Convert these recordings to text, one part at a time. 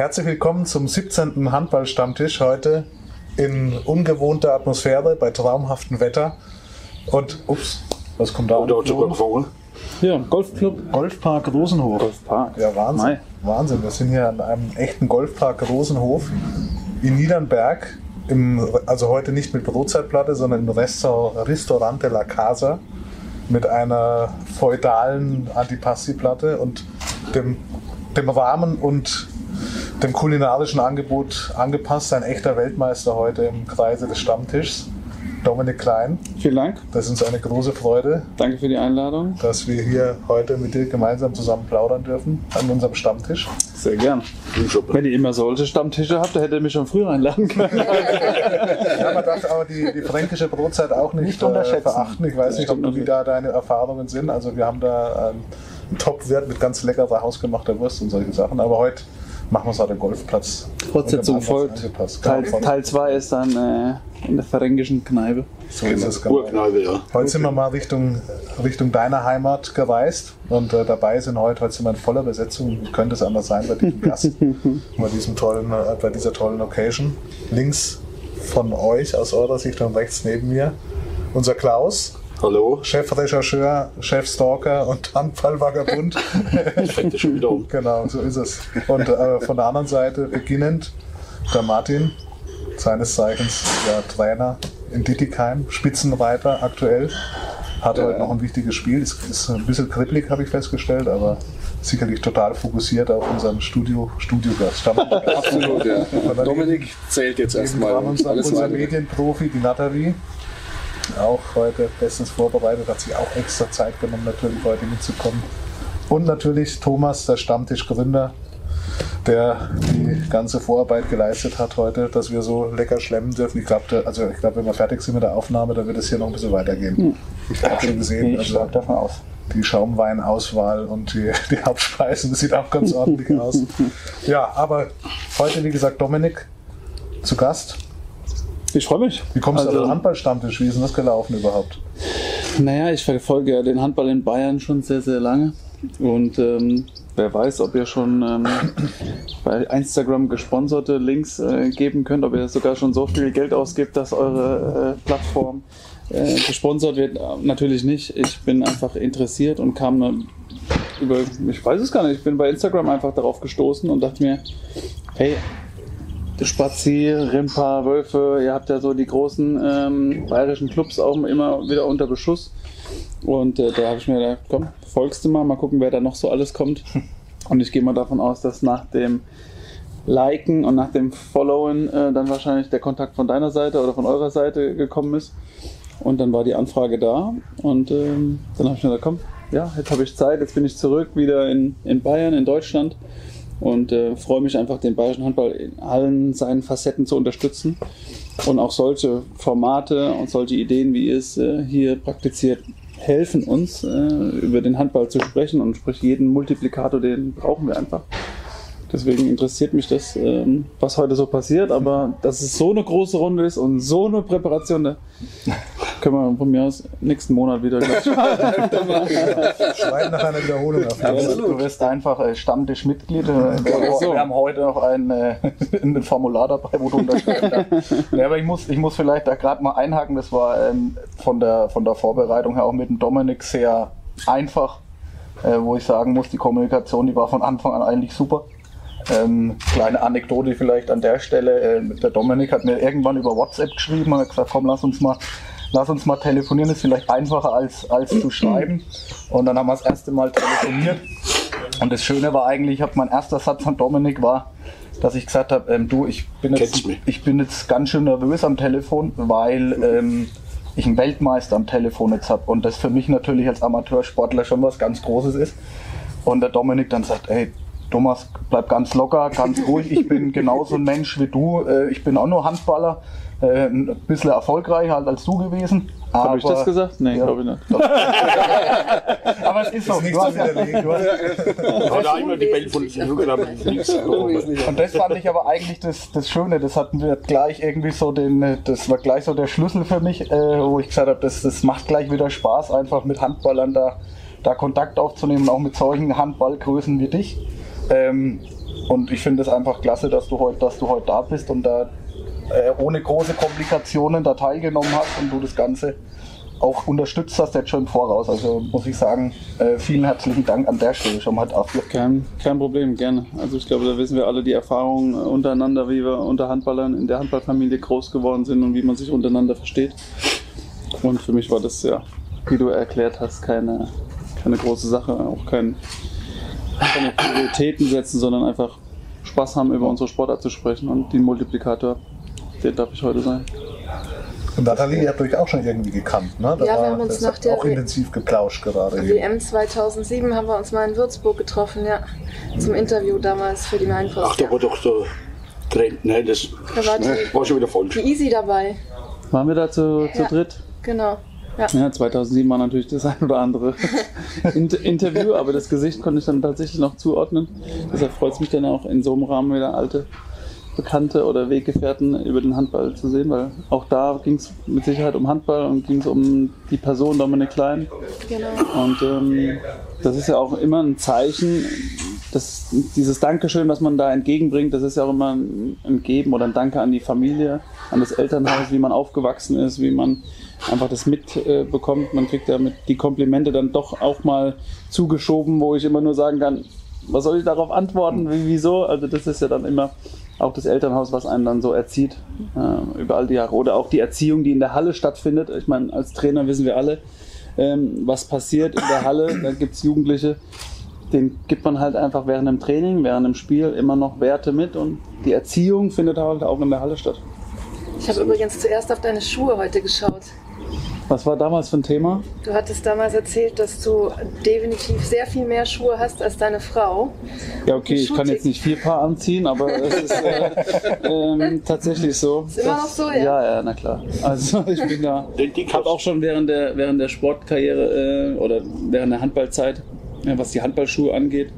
Herzlich willkommen zum 17. Handballstammtisch heute in ungewohnter Atmosphäre bei traumhaftem Wetter. Und, ups, was kommt da? Oder geflogen? Ja, Golfclub. Golfpark Rosenhof. Golfpark. Ja, Wahnsinn. Mei. Wahnsinn. Wir sind hier an einem echten Golfpark Rosenhof in Niedernberg. Im, also heute nicht mit Brotzeitplatte, sondern im Restaurant Ristorante La Casa mit einer feudalen Antipasti-Platte und dem, dem Rahmen und dem kulinarischen Angebot angepasst. Ein echter Weltmeister heute im Kreise des Stammtischs, Dominik Klein. Vielen Dank. Das ist uns eine große Freude, Danke für die Einladung. dass wir hier heute mit dir gemeinsam zusammen plaudern dürfen an unserem Stammtisch. Sehr gern. Wenn ihr immer solche Stammtische habt, dann hättet ihr mich schon früher einladen können. Ja, man darf aber die, die fränkische Brotzeit auch nicht, Nicht unterschätzen. Äh, verachten. Ich weiß nicht, ob wie da deine Erfahrungen sind. Also wir haben da ähm, einen Top-Wert mit ganz leckerer hausgemachter Wurst und solche Sachen. Aber heute machen wir es halt am Golfplatz. Fortsetzung folgt. Teil Genau, 2 ist dann äh, in der fränkischen Kneipe. So ist es genau. Urkneipe, ja. Heute sind wir mal Richtung, Richtung deiner Heimat gereist und äh, dabei sind heute, heute sind wir in voller Besetzung, wie könnte es anders sein bei diesem Gast, bei, diesem tollen, äh, bei dieser tollen Occasion. Links von euch aus eurer Sicht und rechts neben mir unser Klaus, Hallo. Chefrechercheur, Chefstalker und Handballvagabund. Ich fände schon wieder um. genau, so ist es. Und äh, von der anderen Seite beginnend der Martin, seines Zeichens ja, Trainer in Dittigheim, Spitzenreiter aktuell. Hat heute noch ein wichtiges Spiel. Ist, ist ein bisschen kribbelig, habe ich festgestellt, aber sicherlich total fokussiert auf unseren Studio, Studiogast. Absolut, ja. Dominik zählt jetzt erstmal dran unser, alles unser weitere. Medienprofi, die Nathalie, auch heute bestens vorbereitet, hat sich auch extra Zeit genommen, natürlich heute mitzukommen. Und natürlich Thomas, der Stammtischgründer, der die ganze Vorarbeit geleistet hat heute, dass wir so lecker schlemmen dürfen. Ich glaube, also ich glaube, wenn wir fertig sind mit der Aufnahme, dann wird es hier noch ein bisschen weitergehen. Ich habe schon gesehen, Ich also davon aus. die Schaumweinauswahl und die, die Hauptspeisen, das sieht auch ganz ordentlich aus. Ja, aber heute, wie gesagt, Dominik zu Gast. Ich freue mich. Wie kommst du Also- auf den Handballstammtisch? Wie ist denn das gelaufen überhaupt? Naja, ich verfolge ja den Handball in Bayern schon sehr, sehr lange. Und ähm, wer weiß, ob ihr schon ähm, bei Instagram gesponserte Links äh, geben könnt, ob ihr sogar schon so viel Geld ausgibt, dass eure äh, Plattform äh, gesponsert wird. Natürlich nicht. Ich bin einfach interessiert und kam dann über, ich weiß es gar nicht, ich bin bei Instagram einfach darauf gestoßen und dachte mir, hey, Spazi, Rimpa, Wölfe, ihr habt ja so die großen ähm, bayerischen Clubs auch immer wieder unter Beschuss. Und äh, da habe ich mir gedacht, komm, folgst du mal, mal gucken, wer da noch so alles kommt. Und ich gehe mal davon aus, dass nach dem Liken und nach dem Followen äh, dann wahrscheinlich der Kontakt von deiner Seite oder von eurer Seite gekommen ist. Und dann war die Anfrage da und ähm, dann habe ich mir gedacht, komm, ja, jetzt habe ich Zeit, jetzt bin ich zurück wieder in, in Bayern, in Deutschland und äh, freue mich einfach, den bayerischen Handball in allen seinen Facetten zu unterstützen und auch solche Formate und solche Ideen, wie ihr es äh, hier praktiziert, helfen uns, äh, über den Handball zu sprechen und sprich jeden Multiplikator, den brauchen wir einfach. Deswegen interessiert mich das, ähm, was heute so passiert, aber dass es so eine große Runde ist und so eine Präparation, da können wir von mir aus nächsten Monat wieder gleich Schreiben nach einer Wiederholung auf Fall. Du wirst einfach äh, Stammtischmitglied. Äh, wir, so. wir haben heute noch ein, äh, ein Formular dabei, wo du unterschreiben kannst. ja, aber ich muss, ich muss vielleicht da gerade mal einhaken. Das war ähm, von, der, von der Vorbereitung her auch mit dem Dominik sehr einfach, äh, wo ich sagen muss, die Kommunikation, die war von Anfang an eigentlich super. Ähm, kleine Anekdote vielleicht an der Stelle. Äh, der Dominik hat mir irgendwann über WhatsApp geschrieben und hat gesagt, komm, lass uns mal, lass uns mal telefonieren. Ist vielleicht einfacher als, als zu schreiben. Und dann haben wir das erste Mal telefoniert. Und das Schöne war eigentlich, ich mein erster Satz von Dominik war, dass ich gesagt habe, ähm, du, ich bin, jetzt, ich bin jetzt ganz schön nervös am Telefon, weil ähm, ich einen Weltmeister am Telefon jetzt habe und das für mich natürlich als Amateursportler schon was ganz Großes ist. Und der Dominik dann sagt, ey, Thomas, bleib ganz locker, ganz ruhig, ich bin genauso ein Mensch wie du, äh, ich bin auch nur Handballer, äh, ein bisschen erfolgreicher halt als du gewesen. Habe ich das gesagt? Nee, Ja. glaube ich nicht. Aber es ist so. Nichts Du zu hast, widerlegen. Du hast, einmal die Bälle von. Und das fand ich aber eigentlich das, das Schöne. Das hatten wir gleich irgendwie so den, das war gleich so der Schlüssel für mich, äh, wo ich gesagt habe, das, das macht gleich wieder Spaß, einfach mit Handballern da, da Kontakt aufzunehmen, auch mit solchen Handballgrößen wie dich. Ähm, Und ich finde es einfach klasse, dass du heute, dass da bist und da äh, ohne große Komplikationen da teilgenommen hast und du das Ganze auch unterstützt hast jetzt schon im Voraus. Also muss ich sagen, äh, vielen herzlichen Dank an der Stelle schon mal dafür. Kein, kein Problem, gerne. Also ich glaube, da wissen wir alle die Erfahrungen untereinander, wie wir unter Handballern in der Handballfamilie groß geworden sind und wie man sich untereinander versteht. Und für mich war das ja, wie du erklärt hast, keine, keine große Sache, auch kein, keine Prioritäten setzen, sondern einfach Spaß haben, über unsere Sportart zu sprechen und den Multiplikator, den darf ich heute sein. Und Nathalie, ihr habt euch auch schon irgendwie gekannt, ne? Da Ja, wir war- haben uns nach der auch W- intensiv geplauscht gerade. eben. WM 2007 haben wir uns mal in Würzburg getroffen, ja. Zum Interview damals für die Ach, Mainpost. da war doch der Trainer. Nein, das Da war die, war schon wieder falsch. die Easy dabei, Waren wir da zu, zu Ja. dritt? genau. Ja. Ja, 2007 war natürlich das ein oder andere Inter Interview, aber das Gesicht konnte ich dann tatsächlich noch zuordnen. Deshalb freut es mich dann auch in so einem Rahmen wieder alte Bekannte oder Weggefährten über den Handball zu sehen, weil auch da ging es mit Sicherheit um Handball und ging es um die Person Dominik Klein. Genau. Und ähm, das ist ja auch immer ein Zeichen, dass dieses Dankeschön, was man da entgegenbringt, das ist ja auch immer ein Geben oder ein Danke an die Familie, an das Elternhaus, wie man aufgewachsen ist, wie man einfach das mitbekommt. Bekommt. man kriegt ja mit die Komplimente dann doch auch mal zugeschoben, wo ich immer nur sagen kann, was soll ich darauf antworten, wie, wieso? Also das ist ja dann immer auch das Elternhaus, was einen dann so erzieht äh, über all die Jahre. Oder auch die Erziehung, die in der Halle stattfindet. Ich meine, als Trainer wissen wir alle, ähm, was passiert in der Halle. Da gibt es Jugendliche, denen gibt man halt einfach während dem Training, während dem Spiel immer noch Werte mit und die Erziehung findet halt auch in der Halle statt. Ich habe übrigens zuerst auf deine Schuhe heute geschaut. Was war damals für ein Thema? Du hattest damals erzählt, dass du definitiv sehr viel mehr Schuhe hast als deine Frau. Ja, okay, ich kann jetzt nicht vier Paar anziehen, aber es ist äh, ähm, tatsächlich so. Ist immer noch so, ja? Ja, ja, na klar. Also ich bin da. Ich habe auch schon während der, während der Sportkarriere äh, oder während der Handballzeit, ja, was die Handballschuhe angeht,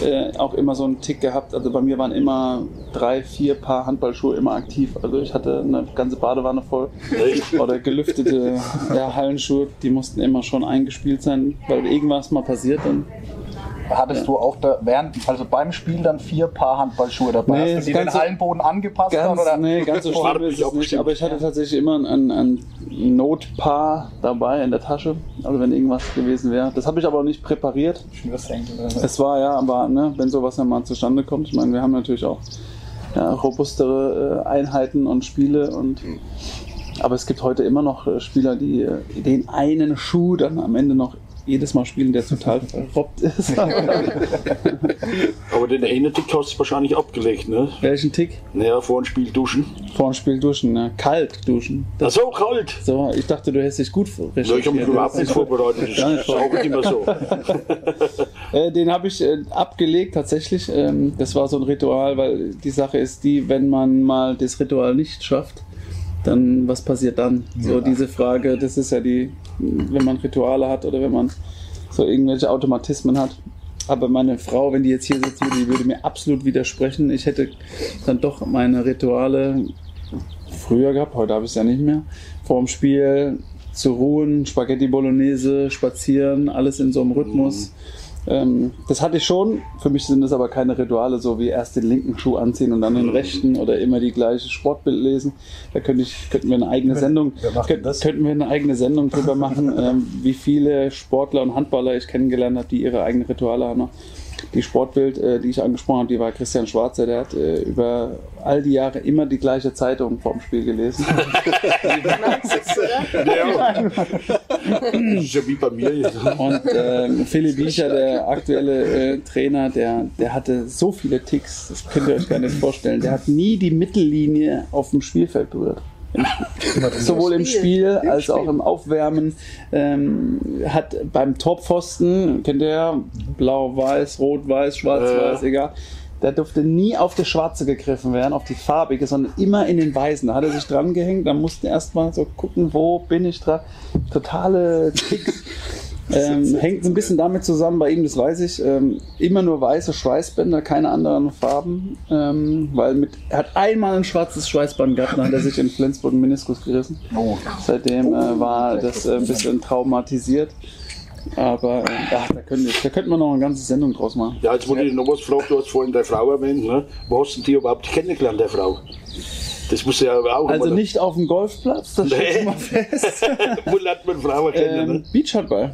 äh, auch immer so einen Tick gehabt. Also bei mir waren immer drei, vier Paar Handballschuhe immer aktiv. Also ich hatte eine ganze Badewanne voll oder gelüftete ja, Hallenschuhe, die mussten immer schon eingespielt sein, weil irgendwas mal passiert und Hattest du auch da während, also beim Spiel dann vier Paar Handballschuhe dabei? Nee, Hast du die den Hallenboden angepasst Ganz, oder? nee, ganz so schlimm ist es nicht. abgestimmt. Aber ich hatte tatsächlich immer ein, ein, Notpaar dabei in der Tasche. Also wenn irgendwas gewesen wäre. Das habe ich aber auch nicht präpariert. Schnürsenkel. oder? Es war ja, aber ne, wenn sowas dann mal zustande kommt, ich meine, wir haben natürlich auch ja, robustere äh, Einheiten und Spiele und aber es gibt heute immer noch äh, Spieler, die äh, den einen Schuh dann am Ende noch jedes Mal spielen, der total verrobbt ist. Aber den einen Dick hast du wahrscheinlich abgelegt, ne? Welchen Tick? Naja, vor dem Spiel duschen. Vor dem Spiel duschen, ne? Kalt duschen. Ach so, kalt. So, ich dachte, du hättest dich gut Ja, ich habe mich überhaupt nicht vorbereitet. Das auch nicht immer so. Äh, den habe ich äh, abgelegt tatsächlich. Ähm, das war so ein Ritual, weil die Sache ist die, wenn man mal das Ritual nicht schafft, dann was passiert dann? So diese Frage, das ist ja die, wenn man Rituale hat oder wenn man so irgendwelche Automatismen hat. Aber meine Frau, wenn die jetzt hier sitzen würde, die würde mir absolut widersprechen. Ich hätte dann doch meine Rituale früher gehabt, heute habe ich es ja nicht mehr. Vor dem Spiel zu ruhen, Spaghetti Bolognese, spazieren, alles in so einem Rhythmus. Ähm, das hatte ich schon. Für mich sind das aber keine Rituale, so wie erst den linken Schuh anziehen und dann den rechten oder immer die gleiche Sportbild lesen. Da könnte ich, könnten wir eine eigene Sendung, wer macht denn könnt, das? könnten wir eine eigene Sendung drüber machen, ähm, wie viele Sportler und Handballer ich kennengelernt habe, die ihre eigenen Rituale haben. Die Sportbild, äh, die ich angesprochen habe, die war Christian Schwarzer, der hat äh, über all die Jahre immer die gleiche Zeitung vorm Spiel gelesen. Ja. Wie bei mir. Und ähm, Philipp Biecher, der aktuelle äh, Trainer, der, der hatte so viele Ticks, das könnt ihr euch gar nicht vorstellen. Der hat nie die Mittellinie auf dem Spielfeld berührt. Sowohl im Spiel als auch im Aufwärmen. Ähm, hat beim Torpfosten, kennt ihr ja, blau, weiß, rot, weiß, schwarz, Äh. weiß, egal. Der durfte nie auf das Schwarze gegriffen werden, auf die farbige, sondern immer in den Weißen. Da hat er sich dran gehängt, dann mussten erstmal so gucken, wo bin ich dran. Totale Ticks. Ähm, hängt ein bisschen damit zusammen, bei ihm, das weiß ich, ähm, immer nur weiße Schweißbänder, keine anderen Farben, ähm, weil mit, er hat einmal ein schwarzes Schweißband gehabt, dann hat er sich in Flensburg einen Meniskus gerissen. Oh. Seitdem äh, war das äh, ein bisschen traumatisiert. Aber äh, ach, da, können da könnten wir noch eine ganze Sendung draus machen. Ja, jetzt wollte ich noch was fragen. Du hast vorhin deine Frau erwähnt. Ne? Wo hast du die überhaupt kennengelernt, der Frau? Das muss ja auch Also nicht auf dem Golfplatz, das steht Nee. schon mal fest. Wo lernt man Frauen kennen? ähm? Beachhandball.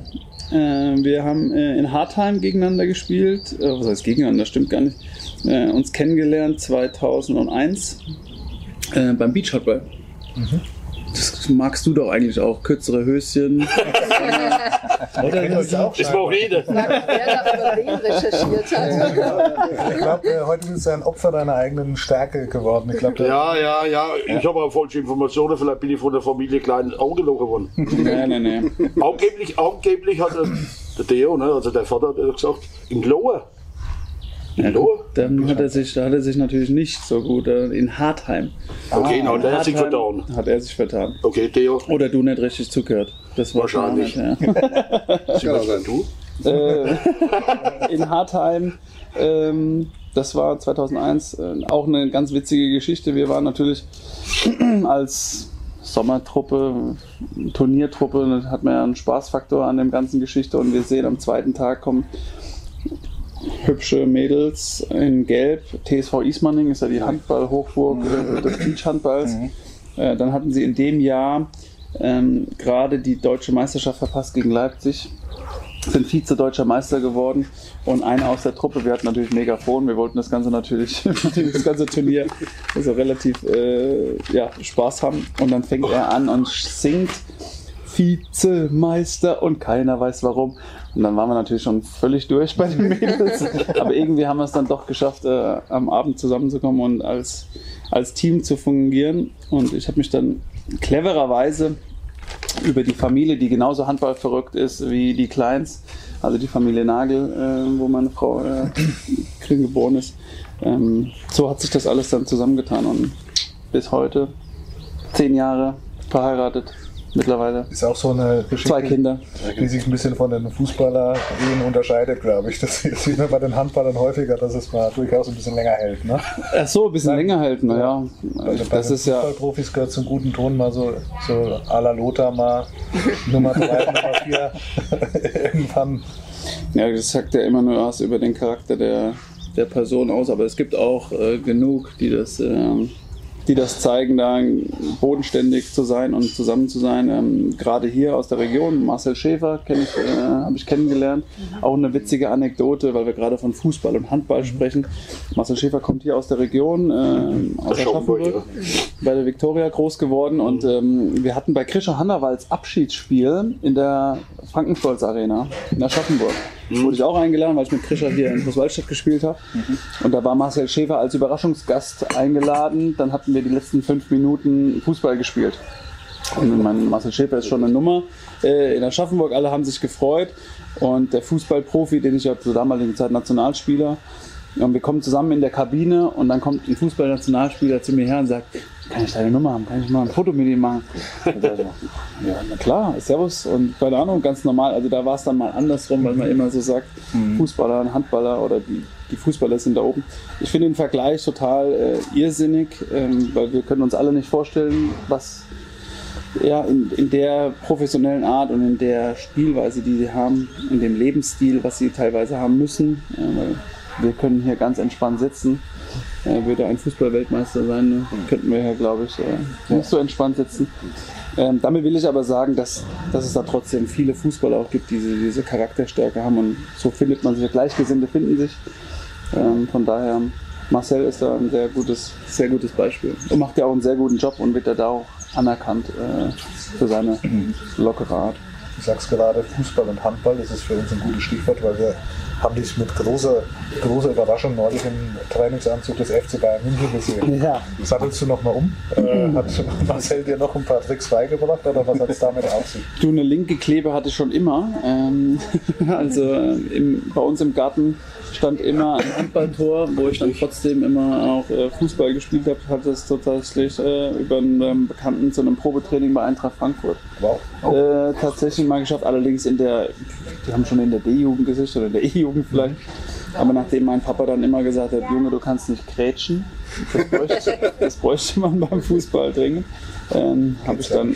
Ähm, wir haben äh, in Hartheim gegeneinander gespielt. Äh, was heißt gegeneinander? Stimmt gar nicht. Äh, uns kennengelernt 2001 äh, beim Beachhandball. Das magst du doch eigentlich auch. Kürzere Höschen. Oder Das auch wen recherchiert hat. Ich glaube, äh, heute bist du ein Opfer deiner eigenen Stärke geworden. Ich glaube, Ja, ja, ja. Ich habe auch falsche Informationen. Vielleicht bin ich von der Familie klein angelogen worden. nee, nee, nee. angeblich, angeblich hat der, der Theo, ne, also der Vater, hat gesagt, in Lohe. Lohe? Dann hat er sich, da hat er sich natürlich nicht so gut äh, in Hartheim. Okay, na, der hat sich Hartheim vertan. Hat er sich vertan. Okay, Theo. Oder du nicht richtig zugehört. Das war Wahrscheinlich. Ja. Das kann sein. Du? äh, in Hartheim. Ähm, das war 2001 äh, auch eine ganz witzige Geschichte. Wir waren natürlich als Sommertruppe, Turniertruppe, da hat man ja einen Spaßfaktor an dem ganzen Geschichte und wir sehen am zweiten Tag kommen hübsche Mädels in Gelb. TSV Ismaning ist ja die Handball-Hochburg äh, des Beachhandballs. Äh, dann hatten sie in dem Jahr ähm, gerade die deutsche Meisterschaft verpasst gegen Leipzig sind Vize-Deutscher Meister geworden und einer aus der Truppe, wir hatten natürlich Megafon, wir wollten das Ganze natürlich, das ganze Turnier also relativ äh, ja, Spaß haben und dann fängt er an und singt Vizemeister und keiner weiß warum. Und dann waren wir natürlich schon völlig durch bei den Mädels. Aber irgendwie haben wir es dann doch geschafft, äh, am Abend zusammenzukommen und als, als Team zu fungieren. Und ich habe mich dann clevererweise über die Familie, die genauso handballverrückt ist wie die Kleins, also die Familie Nagel, äh, wo meine Frau äh, drin geboren ist. Ähm, so hat sich das alles dann zusammengetan und bis heute zehn Jahre verheiratet mittlerweile. ist auch so eine Geschichte, Zwei Kinder. die sich ein bisschen von den Fußballer-Ehen unterscheidet, glaube ich. Das sieht man bei den Handballern häufiger, dass es mal durchaus ein bisschen länger hält. Ne? Ach so, ein bisschen länger halten, naja. Also bei Das ist ja, Fußballprofis gehört zum guten Ton mal so, so à la Lothar mal Nummer 3, Nummer 4 irgendwann. ja, das sagt ja immer nur was über den Charakter der, der Person aus, aber es gibt auch äh, genug, die das, ähm, die das zeigen, da bodenständig zu sein und zusammen zu sein. Ähm, Gerade hier aus der Region, Marcel Schäfer äh, habe ich kennengelernt. Auch eine witzige Anekdote, weil wir gerade von Fußball und Handball sprechen. Marcel Schäfer kommt hier aus der Region, äh, aus Aschaffenburg, Aschaffenburg, bei der Viktoria groß geworden und ähm, wir hatten bei Krischer Hannawalds Abschiedsspiel in der Frankenstolz Arena in Aschaffenburg. Wurde ich auch eingeladen, weil ich mit Krischer hier in Großwaldstadt gespielt habe. Und da war Marcel Schäfer als Überraschungsgast eingeladen. Dann hatten wir die letzten fünf Minuten Fußball gespielt. Und mein Marcel Schäfer ist schon eine Nummer äh, in Aschaffenburg. Alle haben sich gefreut. Und der Fußballprofi, den ich ja zur damaligen Zeit Nationalspieler, und wir kommen zusammen in der Kabine und dann kommt ein Fußballnationalspieler zu mir her und sagt, kann ich deine Nummer haben? Kann ich mal ein Foto mit ihm machen? Und ich so, ja, na klar, Servus und keine Ahnung, ganz normal. Also da war es dann mal andersrum, weil man immer so sagt, Fußballer und Handballer oder die, die Fußballer sind da oben. Ich finde den Vergleich total äh, irrsinnig, ähm, weil wir können uns alle nicht vorstellen, was ja, in, in der professionellen Art und in der Spielweise, die sie haben, in dem Lebensstil, was sie teilweise haben müssen. Weil wir können hier ganz entspannt sitzen. Äh, würde ein Fußballweltmeister sein, ne? könnten wir hier, glaube ich, äh, nicht so entspannt sitzen. Ähm, damit will ich aber sagen, dass, dass es da trotzdem viele Fußballer auch gibt, die diese, diese Charakterstärke haben und so findet man sich, Gleichgesinnte finden sich. Ähm, von daher, Marcel ist da ein sehr gutes, sehr gutes Beispiel und macht ja auch einen sehr guten Job und wird ja da auch anerkannt äh, für seine lockere Art. Du sagst gerade Fußball und Handball, das ist für uns ein gutes Stichwort, weil wir haben dich mit großer, großer Überraschung neulich im Trainingsanzug des FC Bayern München gesehen. Ja. Sattelst du nochmal um? Äh, hat Marcel dir noch ein paar Tricks beigebracht oder was hat es damit auf sich? Du, eine linke Klebe hatte ich schon immer. Ähm, also äh, im, bei uns im Garten stand immer ein Handballtor, wo ich dann trotzdem immer auch äh, Fußball gespielt habe. Hatte es tatsächlich äh, über einen ähm, Bekannten zu einem Probetraining bei Eintracht Frankfurt. Wow. Äh, tatsächlich mal geschafft, allerdings in der, die haben schon in der D-Jugend gesichtet oder in der E-Jugend vielleicht. Aber nachdem mein Papa dann immer gesagt hat, Junge, du kannst nicht krätschen, das bräuchte, das bräuchte man beim Fußball dringend, ähm, habe ich dann,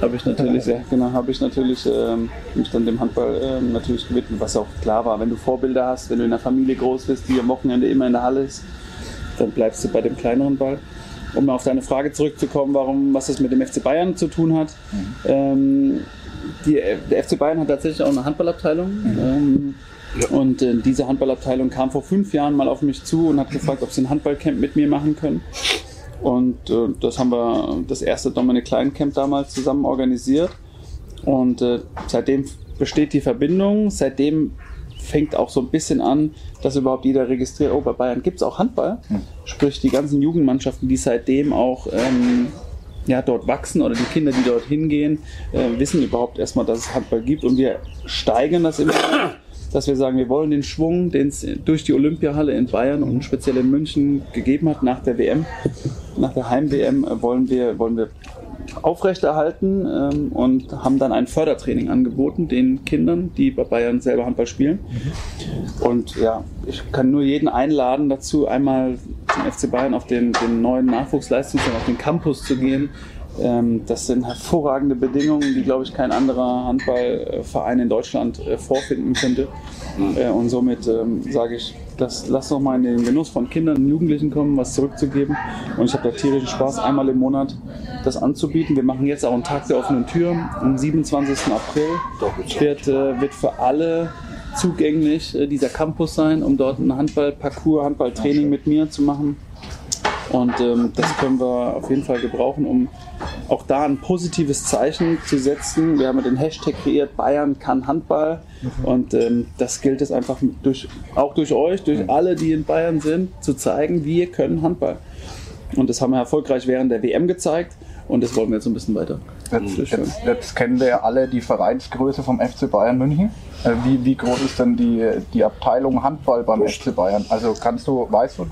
habe ich natürlich, ja, genau, habe ich natürlich ähm, mich dann dem Handball ähm, natürlich gewidmet, was auch klar war. Wenn du Vorbilder hast, wenn du in der Familie groß bist, die am Wochenende immer in der Halle ist, dann bleibst du bei dem kleineren Ball. Um auf deine Frage zurückzukommen, warum, was das mit dem FC Bayern zu tun hat. Ähm, die, der FC Bayern hat tatsächlich auch eine Handballabteilung. Ähm, Und äh, diese Handballabteilung kam vor fünf Jahren mal auf mich zu und hat gefragt, ob sie ein Handballcamp mit mir machen können. Und äh, das haben wir das erste Dominik Klein Camp damals zusammen organisiert. Und äh, seitdem besteht die Verbindung. Seitdem fängt auch so ein bisschen an, dass überhaupt jeder registriert, oh, bei Bayern gibt es auch Handball. Sprich, die ganzen Jugendmannschaften, die seitdem auch ähm, ja, dort wachsen oder die Kinder, die dort hingehen, äh, wissen überhaupt erstmal, dass es Handball gibt. Und wir steigern das immer, dass wir sagen, wir wollen den Schwung, den es durch die Olympiahalle in Bayern und speziell in München gegeben hat nach der WM, nach der Heim-WM, äh, wollen wir, wollen wir aufrechterhalten ähm, und haben dann ein Fördertraining angeboten den Kindern, die bei Bayern selber Handball spielen. Und ja, ich kann nur jeden einladen dazu, einmal zum FC Bayern auf den, den neuen Nachwuchsleistungszentrum, auf den Campus zu gehen. Ähm, das sind hervorragende Bedingungen, die, glaube ich, kein anderer Handballverein in Deutschland äh, vorfinden könnte. Äh, und somit ähm, sage ich, lass, lass doch mal in den Genuss von Kindern und Jugendlichen kommen, was zurückzugeben. Und ich habe da tierischen Spaß, einmal im Monat das anzubieten. Wir machen jetzt auch einen Tag der offenen Tür. Am 27. April wird, äh, wird für alle zugänglich dieser Campus sein, um dort ein Handballparcours, Handballtraining mit mir zu machen. Und ähm, das können wir auf jeden Fall gebrauchen, um auch da ein positives Zeichen zu setzen. Wir haben ja den Hashtag kreiert, Bayern kann Handball. Und ähm, das gilt es einfach durch, auch durch euch, durch alle, die in Bayern sind, zu zeigen, wir können Handball. Und das haben wir erfolgreich während der WM gezeigt. Und das wollen wir jetzt ein bisschen weiter. Jetzt, jetzt, jetzt kennen wir ja alle die Vereinsgröße vom FC Bayern München. Äh, Wie, wie groß ist denn die, die Abteilung Handball beim FC Bayern? Also kannst du, weißt du,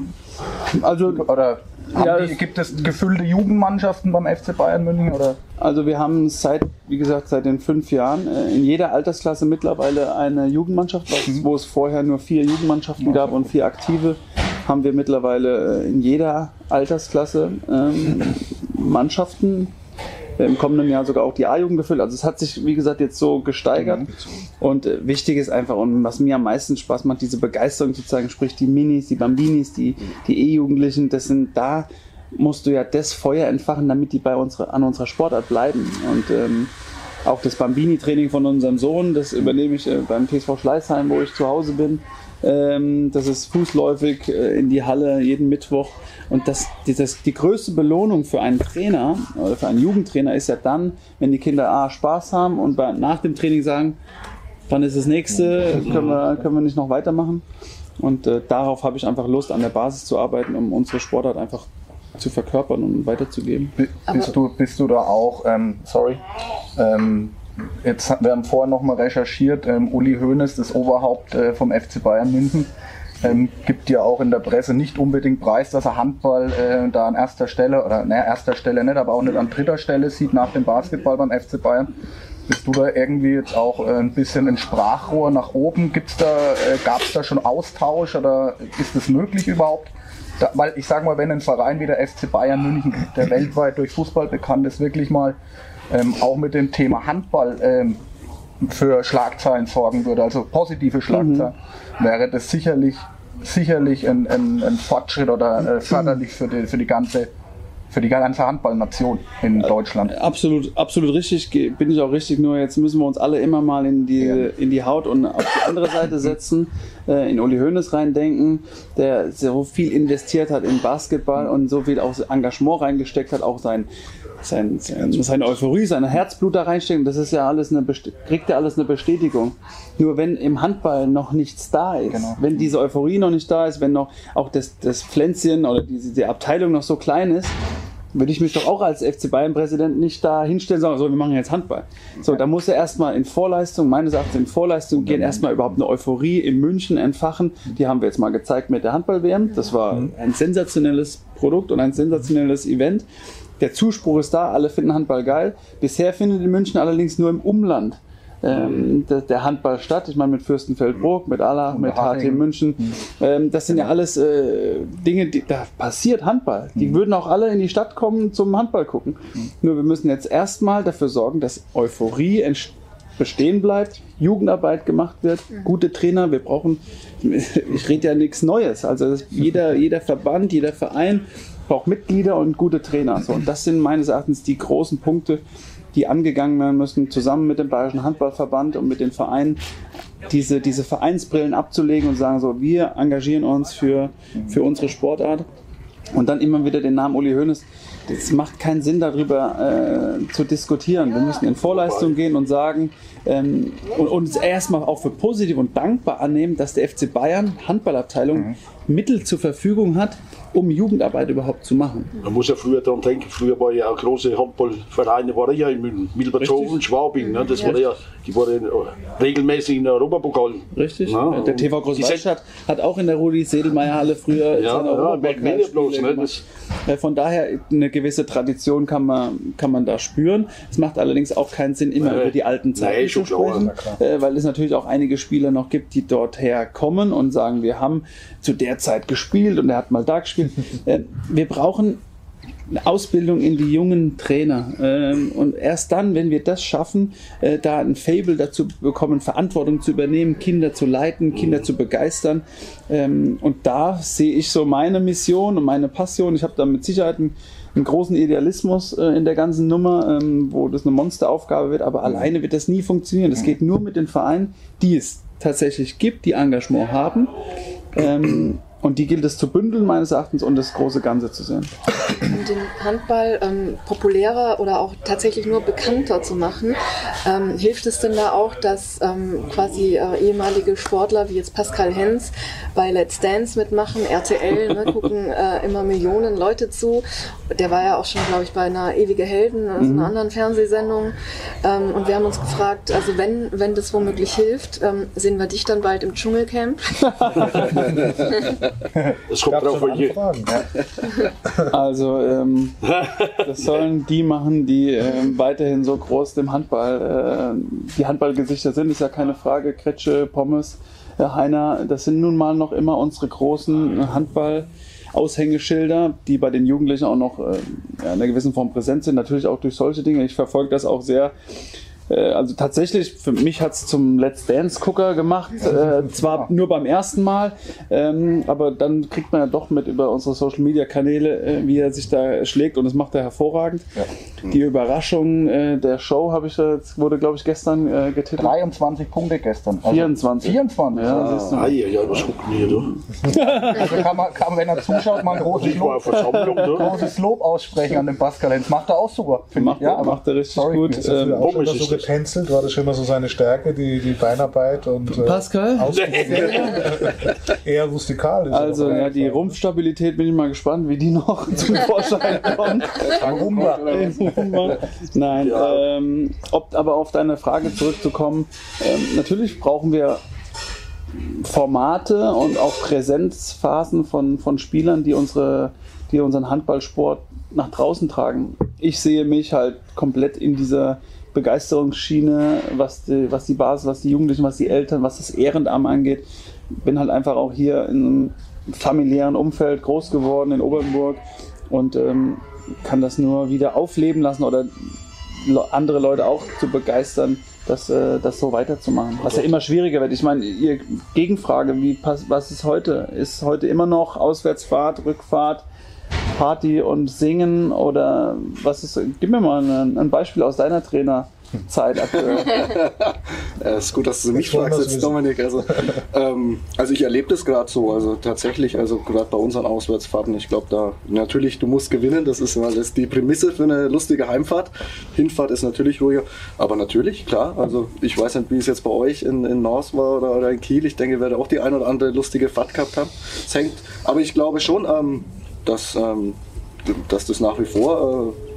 Also oder Ja, die, gibt es gefüllte Jugendmannschaften beim FC Bayern München? Oder? Also wir haben seit, wie gesagt, seit den fünf Jahren äh, in jeder Altersklasse mittlerweile eine Jugendmannschaft, was, wo es vorher nur vier Jugendmannschaften gab und vier aktive, haben wir mittlerweile äh, in jeder Altersklasse ähm, Mannschaften. Im kommenden Jahr sogar auch die A-Jugend gefüllt. Also es hat sich, wie gesagt, jetzt so gesteigert. Und äh, wichtig ist einfach, und was mir am meisten Spaß macht, diese Begeisterung zu zeigen, sprich die Minis, die Bambinis, die, die E-Jugendlichen, das sind da, musst du ja das Feuer entfachen, damit die bei unserer, an unserer Sportart bleiben. Und ähm, auch das Bambini-Training von unserem Sohn, das übernehme ich äh, beim TSV Schleißheim, wo ich zu Hause bin. Ähm, das ist fußläufig äh, in die Halle jeden Mittwoch. Und das, die, das, die größte Belohnung für einen Trainer oder für einen Jugendtrainer ist ja dann, wenn die Kinder A, Spaß haben und bei, nach dem Training sagen, wann ist das nächste, können wir, können wir nicht noch weitermachen. Und äh, darauf habe ich einfach Lust, an der Basis zu arbeiten, um unsere Sportart einfach zu verkörpern und weiterzugeben. Bi- Bist du, bist du da auch, ähm, sorry, ähm, jetzt, wir haben vorher nochmal recherchiert, ähm, Uli Hoeneß, das Oberhaupt äh, vom FC Bayern München, ähm, gibt ja auch in der Presse nicht unbedingt preis, dass er Handball äh, da an erster Stelle, oder naja, erster Stelle nicht, aber auch nicht an dritter Stelle sieht nach dem Basketball beim FC Bayern. Bist du da irgendwie jetzt auch äh, ein bisschen ein Sprachrohr nach oben? Gibt's da, äh, Gab es da schon Austausch oder ist das möglich überhaupt? Da, weil ich sage mal, wenn ein Verein wie der FC Bayern München, der weltweit durch Fußball bekannt ist, wirklich mal ähm, auch mit dem Thema Handball ähm, für Schlagzeilen sorgen würde, also positive Schlagzeilen, wäre das sicherlich, sicherlich ein, ein, ein Fortschritt oder äh, förderlich für die, für die ganze für die ganze Handballnation in Deutschland. Absolut, absolut richtig, bin ich auch richtig, nur jetzt müssen wir uns alle immer mal in die, Ja. in die Haut und auf die andere Seite setzen, äh, in Uli Hoeneß reindenken, der so viel investiert hat in Basketball und so viel auch Engagement reingesteckt hat, auch sein, sein, sein, seine Euphorie, seine Herzblut da reinstecken, das ist ja alles eine, kriegt ja alles eine Bestätigung. Nur wenn im Handball noch nichts da ist, Genau. wenn diese Euphorie noch nicht da ist, wenn noch auch das, das Pflänzchen oder diese, die Abteilung noch so klein ist, würde ich mich doch auch als FC Bayern-Präsident nicht da hinstellen sagen, so, wir machen jetzt Handball. So, da muss er erstmal in Vorleistung, meines Erachtens in Vorleistung gehen, erstmal überhaupt eine Euphorie in München entfachen. Die haben wir jetzt mal gezeigt mit der Handball-WM. Das war ein sensationelles Produkt und ein sensationelles Event. Der Zuspruch ist da, alle finden Handball geil. Bisher findet in München allerdings nur im Umland ähm, der, der Handball statt. Ich meine mit Fürstenfeldbruck, mit Allach, mit HT. München. Ähm, das sind ja alles äh, Dinge, die da passiert Handball. Die würden auch alle in die Stadt kommen zum Handball gucken. Nur wir müssen jetzt erstmal dafür sorgen, dass Euphorie entsteht bestehen bleibt, Jugendarbeit gemacht wird, gute Trainer. Wir brauchen, ich rede ja nichts Neues. Also jeder, jeder Verband, jeder Verein braucht Mitglieder und gute Trainer. So, und das sind meines Erachtens die großen Punkte, die angegangen werden müssen, zusammen mit dem Bayerischen Handballverband und mit den Vereinen, diese, diese Vereinsbrillen abzulegen und sagen so, wir engagieren uns für, für unsere Sportart. Und dann immer wieder den Namen Uli Hoeneß. Es macht keinen Sinn, darüber äh, zu diskutieren. Wir müssen in Vorleistung gehen und sagen ähm, und uns erstmal auch für positiv und dankbar annehmen, dass der FC Bayern Handballabteilung Mittel zur Verfügung hat, um Jugendarbeit überhaupt zu machen. Man muss ja früher daran denken, früher war ja auch große Handballvereine waren ja in München. Milbertshofen, Schwabing, ne? das war ja, die waren regelmäßig in der Europapokal. Richtig? Ja, der TV Großwaldstadt hat auch in der Rudi-Sedelmeier-Halle früher Ja, ja, ja bloß, ne? gemacht. Äh, Von daher eine gewisse Tradition kann man, kann man da spüren. Es macht allerdings auch keinen Sinn, immer Nee. über die alten Zeiten Klar, sprechen, äh, weil es natürlich auch einige Spieler noch gibt, die dort herkommen und sagen, wir haben zu der Zeit gespielt und er hat mal da gespielt. Äh, wir brauchen eine Ausbildung in die jungen Trainer. Ähm, und erst dann, wenn wir das schaffen, äh, da ein Fable dazu bekommen, Verantwortung zu übernehmen, Kinder zu leiten, Kinder zu begeistern. Ähm, und da sehe ich so meine Mission und meine Passion. Ich habe da mit Sicherheit einen, einen großen Idealismus äh, in der ganzen Nummer, ähm, wo das eine Monsteraufgabe wird, aber alleine wird das nie funktionieren. Das geht nur mit den Vereinen, die es tatsächlich gibt, die Engagement haben. Ähm, und die gilt es zu bündeln, meines Erachtens, und das große Ganze zu sehen. um den Handball ähm, populärer oder auch tatsächlich nur bekannter zu machen, ähm, hilft es denn da auch, dass ähm, quasi äh, ehemalige Sportler wie jetzt Pascal Hens bei Let's Dance mitmachen, RTL, ne, gucken äh, immer Millionen Leute zu. Der war ja auch schon, glaube ich, bei einer Ewige Helden, also einer anderen Fernsehsendung. Ähm, und wir haben uns gefragt, also wenn, wenn das womöglich hilft, ähm, sehen wir dich dann bald im Dschungelcamp. Es kommt drauf, schon welche, Anfragen? Also ähm, das sollen die machen, die ähm, weiterhin so groß dem Handball, äh, die Handballgesichter sind, ist ja keine Frage. Kretsche, Pommes, äh, Heiner, das sind nun mal noch immer unsere großen Handball. Aushängeschilder, die bei den Jugendlichen auch noch äh, ja, in einer gewissen Form präsent sind, natürlich auch durch solche Dinge. Ich verfolge das auch sehr also tatsächlich, für mich hat es zum Let's Dance-Gucker gemacht. Äh, zwar nur beim ersten Mal, ähm, aber dann kriegt man ja doch mit über unsere Social-Media-Kanäle, äh, wie er sich da schlägt und das macht er hervorragend. Die Überraschung äh, der Show habe ich jetzt, wurde glaube ich gestern äh, getippt. 23 Punkte gestern. Also 24. 24. Ja, siehst du. Ah, ja, ja, was gucken wir da? Also kann man, kann, wenn er zuschaut, mal ein großes Lob, da. großes Lob aussprechen an den Pascal. Macht er auch super. finde Macht, ich. ja, er, macht er richtig sorry. gut. Ähm, getänzelt? War das schon immer so seine Stärke, die, die Beinarbeit und äh, Pascal? eher rustikal ist? Also ja, die. Rumpfstabilität bin ich mal gespannt, wie die noch zum Vorschein kommt. Rumba. Nein, ähm, ob, aber auf deine Frage zurückzukommen, ähm, natürlich brauchen wir Formate und auch Präsenzphasen von, von Spielern, die, unsere, die unseren Handballsport nach draußen tragen. Ich sehe mich halt komplett in dieser Begeisterungsschiene, was die, was die Basis, was die Jugendlichen, was die Eltern, was das Ehrenamt angeht. Bin halt einfach auch hier in einem familiären Umfeld groß geworden in Obernburg und ähm, kann das nur wieder aufleben lassen oder andere Leute auch zu begeistern, das, äh, das so weiterzumachen. Was ja immer schwieriger wird. Ich meine, ihr Gegenfrage, wie was ist heute? Ist heute immer noch Auswärtsfahrt, Rückfahrt, Party und Singen oder was ist? Gib mir mal ein, ein Beispiel aus deiner Trainerzeit aktuell. Äh, ist gut, dass du mich fragst jetzt. Dominik. Also, ähm, also ich erlebe das gerade so, also tatsächlich, also gerade bei unseren Auswärtsfahrten, ich glaube da, natürlich, du musst gewinnen, das ist mal das die Prämisse für eine lustige Heimfahrt. Hinfahrt ist natürlich ruhiger, aber natürlich, klar, also ich weiß nicht, wie es jetzt bei euch in, in Nors war oder, oder in Kiel, ich denke, ihr werdet auch die ein oder andere lustige Fahrt gehabt haben. Es hängt, aber ich glaube schon, ähm, dass, ähm, dass das nach wie vor äh,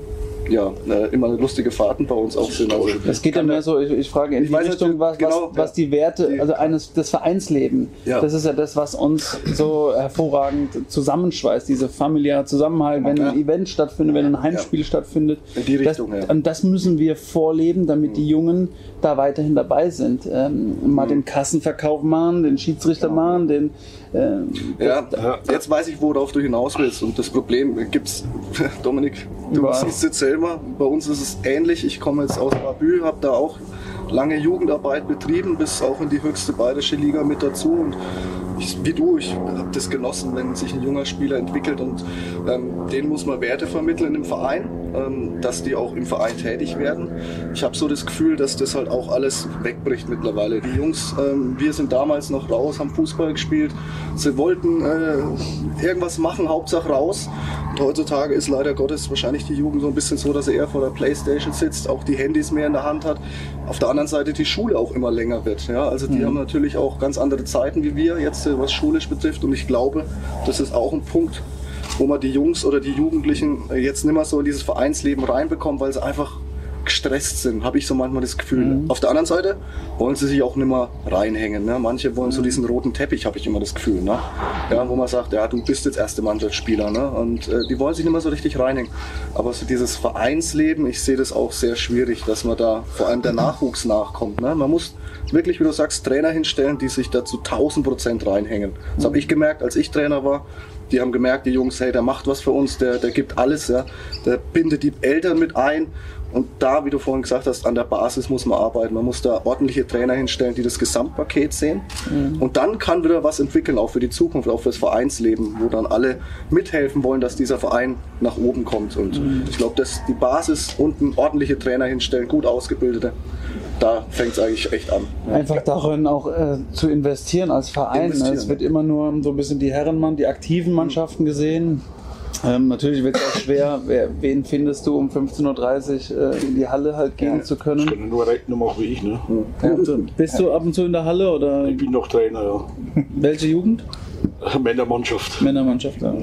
ja, äh, immer lustige Fahrten bei uns auch sind. Also, Es geht ja mehr so, ich, ich frage in Ich die weiß Richtung, was, genau, was, was ja. die Werte, Die- also eines das Vereinsleben, Ja. das ist ja das, was uns so hervorragend zusammenschweißt, dieser familiäre Zusammenhalt, wenn ein Ja. Event stattfindet, wenn ein Heimspiel stattfindet. In die Richtung, das, ja. Und das müssen wir vorleben, damit die Jungen da weiterhin dabei sind. Ähm, Mhm. mal den Kassenverkauf machen, den Schiedsrichter machen, den ähm, Ja, jetzt weiß ich, worauf du hinaus willst. Und das Problem gibt's, Dominik, du Überall. siehst jetzt selber, bei uns ist es ähnlich. Ich komme jetzt aus Babü, habe da auch lange Jugendarbeit betrieben, bis auch in die höchste bayerische Liga mit dazu. Und ich, wie du, ich habe das genossen, wenn sich ein junger Spieler entwickelt und ähm, denen muss man Werte vermitteln im Verein, ähm, dass die auch im Verein tätig werden. Ich habe so das Gefühl, dass das halt auch alles wegbricht mittlerweile. Die Jungs, ähm, wir sind damals noch raus, haben Fußball gespielt. Sie wollten äh, irgendwas machen, Hauptsache raus. Und heutzutage ist leider Gottes wahrscheinlich die Jugend so ein bisschen so, dass sie eher vor der Playstation sitzt, auch die Handys mehr in der Hand hat. Auf der anderen Seite die Schule auch immer länger wird. Ja? Also die haben natürlich auch ganz andere Zeiten wie wir jetzt, äh, was schulisch betrifft. Und ich glaube, das ist auch ein Punkt, wo man die Jungs oder die Jugendlichen äh, jetzt nicht mehr so in dieses Vereinsleben reinbekommt, weil sie einfach gestresst sind, habe ich so manchmal das Gefühl. Auf der anderen Seite wollen sie sich auch nicht mehr reinhängen. Ne? Manche wollen so diesen roten Teppich, habe ich immer das Gefühl. Ne? Ja, wo man sagt, ja, du bist jetzt erste Mannschaftsspieler. Ne? Und äh, die wollen sich nicht mehr so richtig reinhängen. Aber so dieses Vereinsleben, ich sehe das auch sehr schwierig, dass man da vor allem der Nachwuchs nachkommt. Ne? Man muss wirklich, wie du sagst, Trainer hinstellen, die sich da zu 1000 Prozent reinhängen. Das habe ich gemerkt, als ich Trainer war. Die haben gemerkt, die Jungs, hey, der macht was für uns, der, der gibt alles, ja. der bindet die Eltern mit ein. Und da, wie du vorhin gesagt hast, an der Basis muss man arbeiten. Man muss da ordentliche Trainer hinstellen, die das Gesamtpaket sehen. Und dann kann wieder was entwickeln, auch für die Zukunft, auch fürs Vereinsleben, wo dann alle mithelfen wollen, dass dieser Verein nach oben kommt. Und ich glaube, dass die Basis unten ordentliche Trainer hinstellen, gut ausgebildete, da fängt es eigentlich echt an. Einfach darin auch äh, zu investieren als Verein. ne? Investieren. Es wird immer nur so ein bisschen die Herrenmann, die aktiven Mannschaften gesehen. Ähm, natürlich wird es auch schwer, wer, wen findest du um 15.30 Uhr äh, in die Halle halt gehen zu Ich können. kann nur rechnen machen wie ich. Ne? Ja, bist du ab und zu in der Halle oder Ich bin noch Trainer, ja. welche Jugend? Männermannschaft. Männermannschaft. Ja.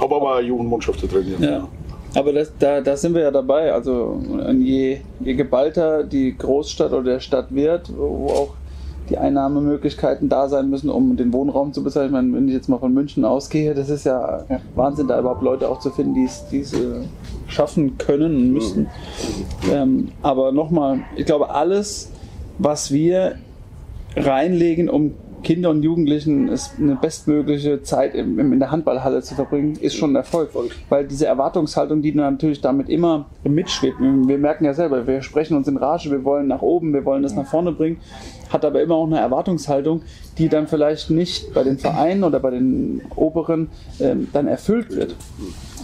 Habe aber eine Jugendmannschaft da trainiert. Ja. Aber das, da, da sind wir ja dabei. Also je, je geballter die Großstadt oder der Stadt wird, wo auch die Einnahmemöglichkeiten da sein müssen, um den Wohnraum zu bezahlen. Ich meine, wenn ich jetzt mal von München ausgehe, das ist ja, Wahnsinn, da überhaupt Leute auch zu finden, die es äh, schaffen können und müssten. Ähm, aber nochmal, ich glaube, alles, was wir reinlegen, um Kinder und Jugendlichen es eine bestmögliche Zeit im, in der Handballhalle zu verbringen, ist schon ein Erfolg. Weil diese Erwartungshaltung, die natürlich damit immer mitschwebt, wir merken ja selber, wir sprechen uns in Rage, wir wollen nach oben, wir wollen das nach vorne bringen, hat aber immer auch eine Erwartungshaltung, die dann vielleicht nicht bei den Vereinen oder bei den Oberen ähm, dann erfüllt wird.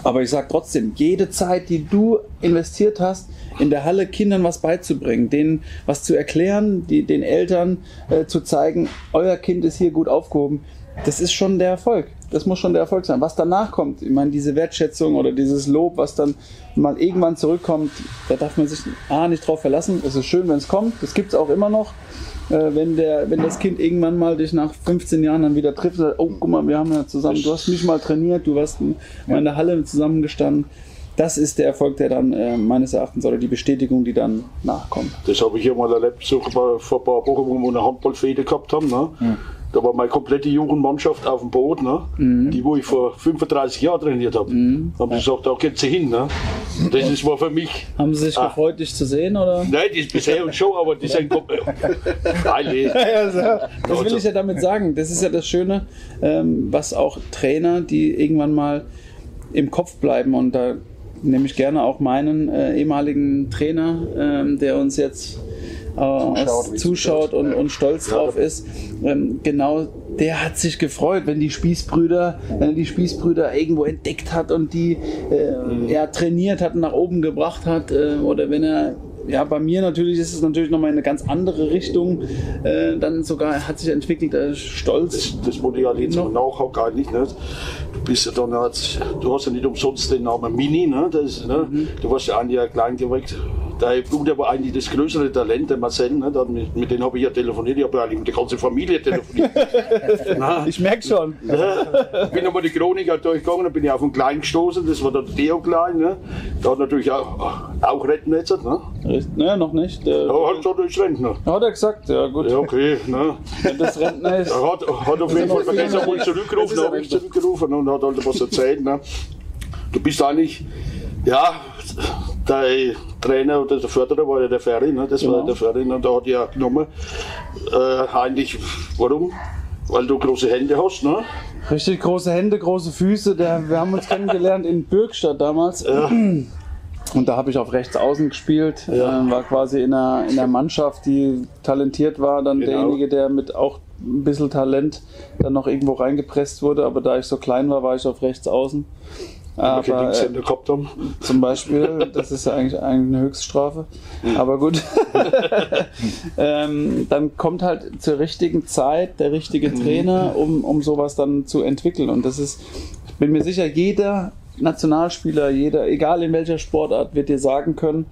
Aber ich sage trotzdem, jede Zeit, die du investiert hast, in der Halle Kindern was beizubringen, denen was zu erklären, die, den Eltern äh, zu zeigen, euer Kind ist hier gut aufgehoben, das ist schon der Erfolg. Das muss schon der Erfolg sein. Was danach kommt, ich meine, diese Wertschätzung oder dieses Lob, was dann mal irgendwann zurückkommt, da darf man sich A nicht drauf verlassen. Es ist schön, wenn es kommt. Das gibt es auch immer noch. Äh, wenn, der, wenn das Kind irgendwann mal dich nach 15 Jahren dann wieder trifft und sagt, oh, guck mal, wir haben ja zusammen, du hast mich mal trainiert, du hast mal in der Halle zusammengestanden. Das ist der Erfolg, der dann äh, meines Erachtens oder die Bestätigung, die dann nachkommt. Das habe ich hier mal erlebt, so vor ein paar Wochen, wo wir eine Handballfehde gehabt haben. Ne? Da war meine komplette Jugendmannschaft auf dem Boot, ne? die wo ich vor 35 Jahren trainiert habe. Mhm. Da habe ich gesagt, da geht sie hin. Ne? Das ist war für mich. Haben Sie sich Ah. gefreut, dich zu sehen? Oder? Nein, das ist bisher und schon, aber die sind komplett. Nein, Das will ich ja damit sagen. Das ist ja das Schöne, ähm, was auch Trainer, die irgendwann mal im Kopf bleiben und da nehme ich gerne auch meinen äh, ehemaligen Trainer, ähm, der uns jetzt äh, aus, zuschaut und, und stolz drauf ist. Ähm, genau, der hat sich gefreut, wenn die Spießbrüder, wenn er die Spießbrüder irgendwo entdeckt hat und die äh, er trainiert hat und nach oben gebracht hat äh, oder wenn er ja, bei mir natürlich ist es natürlich nochmal in eine ganz andere Richtung. Äh, dann sogar hat sich entwickelt, äh, Stolz. das, ich ja jetzt Noch? nachher gar nicht. Ne? Du, bist ja dann, als- du hast ja nicht umsonst den Namen Mini. Ne? Das, ne? Du warst ja ein Jahr klein geweckt. Der Bruder war eigentlich das größere Talent, der Marcel. Ne? Mit, mit dem habe ich ja telefoniert. Ich habe eigentlich mit der ganzen Familie telefoniert. Na, Ich merke schon. ich bin nochmal die Chronik halt durchgegangen, dann bin ich auf einen Kleinen gestoßen, das war der Theo Klein. Ne? Der hat natürlich auch, auch retten jetzt. Ne? Ne, noch nicht. Der, Ja, hat schon durch Rentner. hat er gesagt, ja gut. Ja, okay. Ne? Wenn das Rentner ist. Er hat, hat auf jeden Fall vergessen, er wollte zurückrufen, dann habe ich zurückgerufen und hat halt was erzählt. Ne? Du bist eigentlich, ja, der Trainer oder der Förderer war ja der Ferry, ne? das war Genau. der Ferry und der hat ja genommen. Äh, eigentlich, warum? Weil du große Hände hast, ne? Richtig große Hände, große Füße. Der, wir haben uns kennengelernt in Bürgstadt damals. Und da habe ich auf rechts außen gespielt. Ja. Ähm, war quasi in einer, in einer Mannschaft, die talentiert war. Dann Genau. derjenige, der mit auch ein bisschen Talent dann noch irgendwo reingepresst wurde. Aber da ich so klein war, war ich auf rechts außen. Aber äh, Linkshänder gehabt haben. zum Beispiel, das ist ja eigentlich, eigentlich eine Höchststrafe. Aber gut. ähm, dann kommt halt zur richtigen Zeit der richtige Trainer, um, um sowas dann zu entwickeln. Und das ist, ich bin mir sicher, jeder Nationalspieler, jeder, egal in welcher Sportart, wird dir sagen können,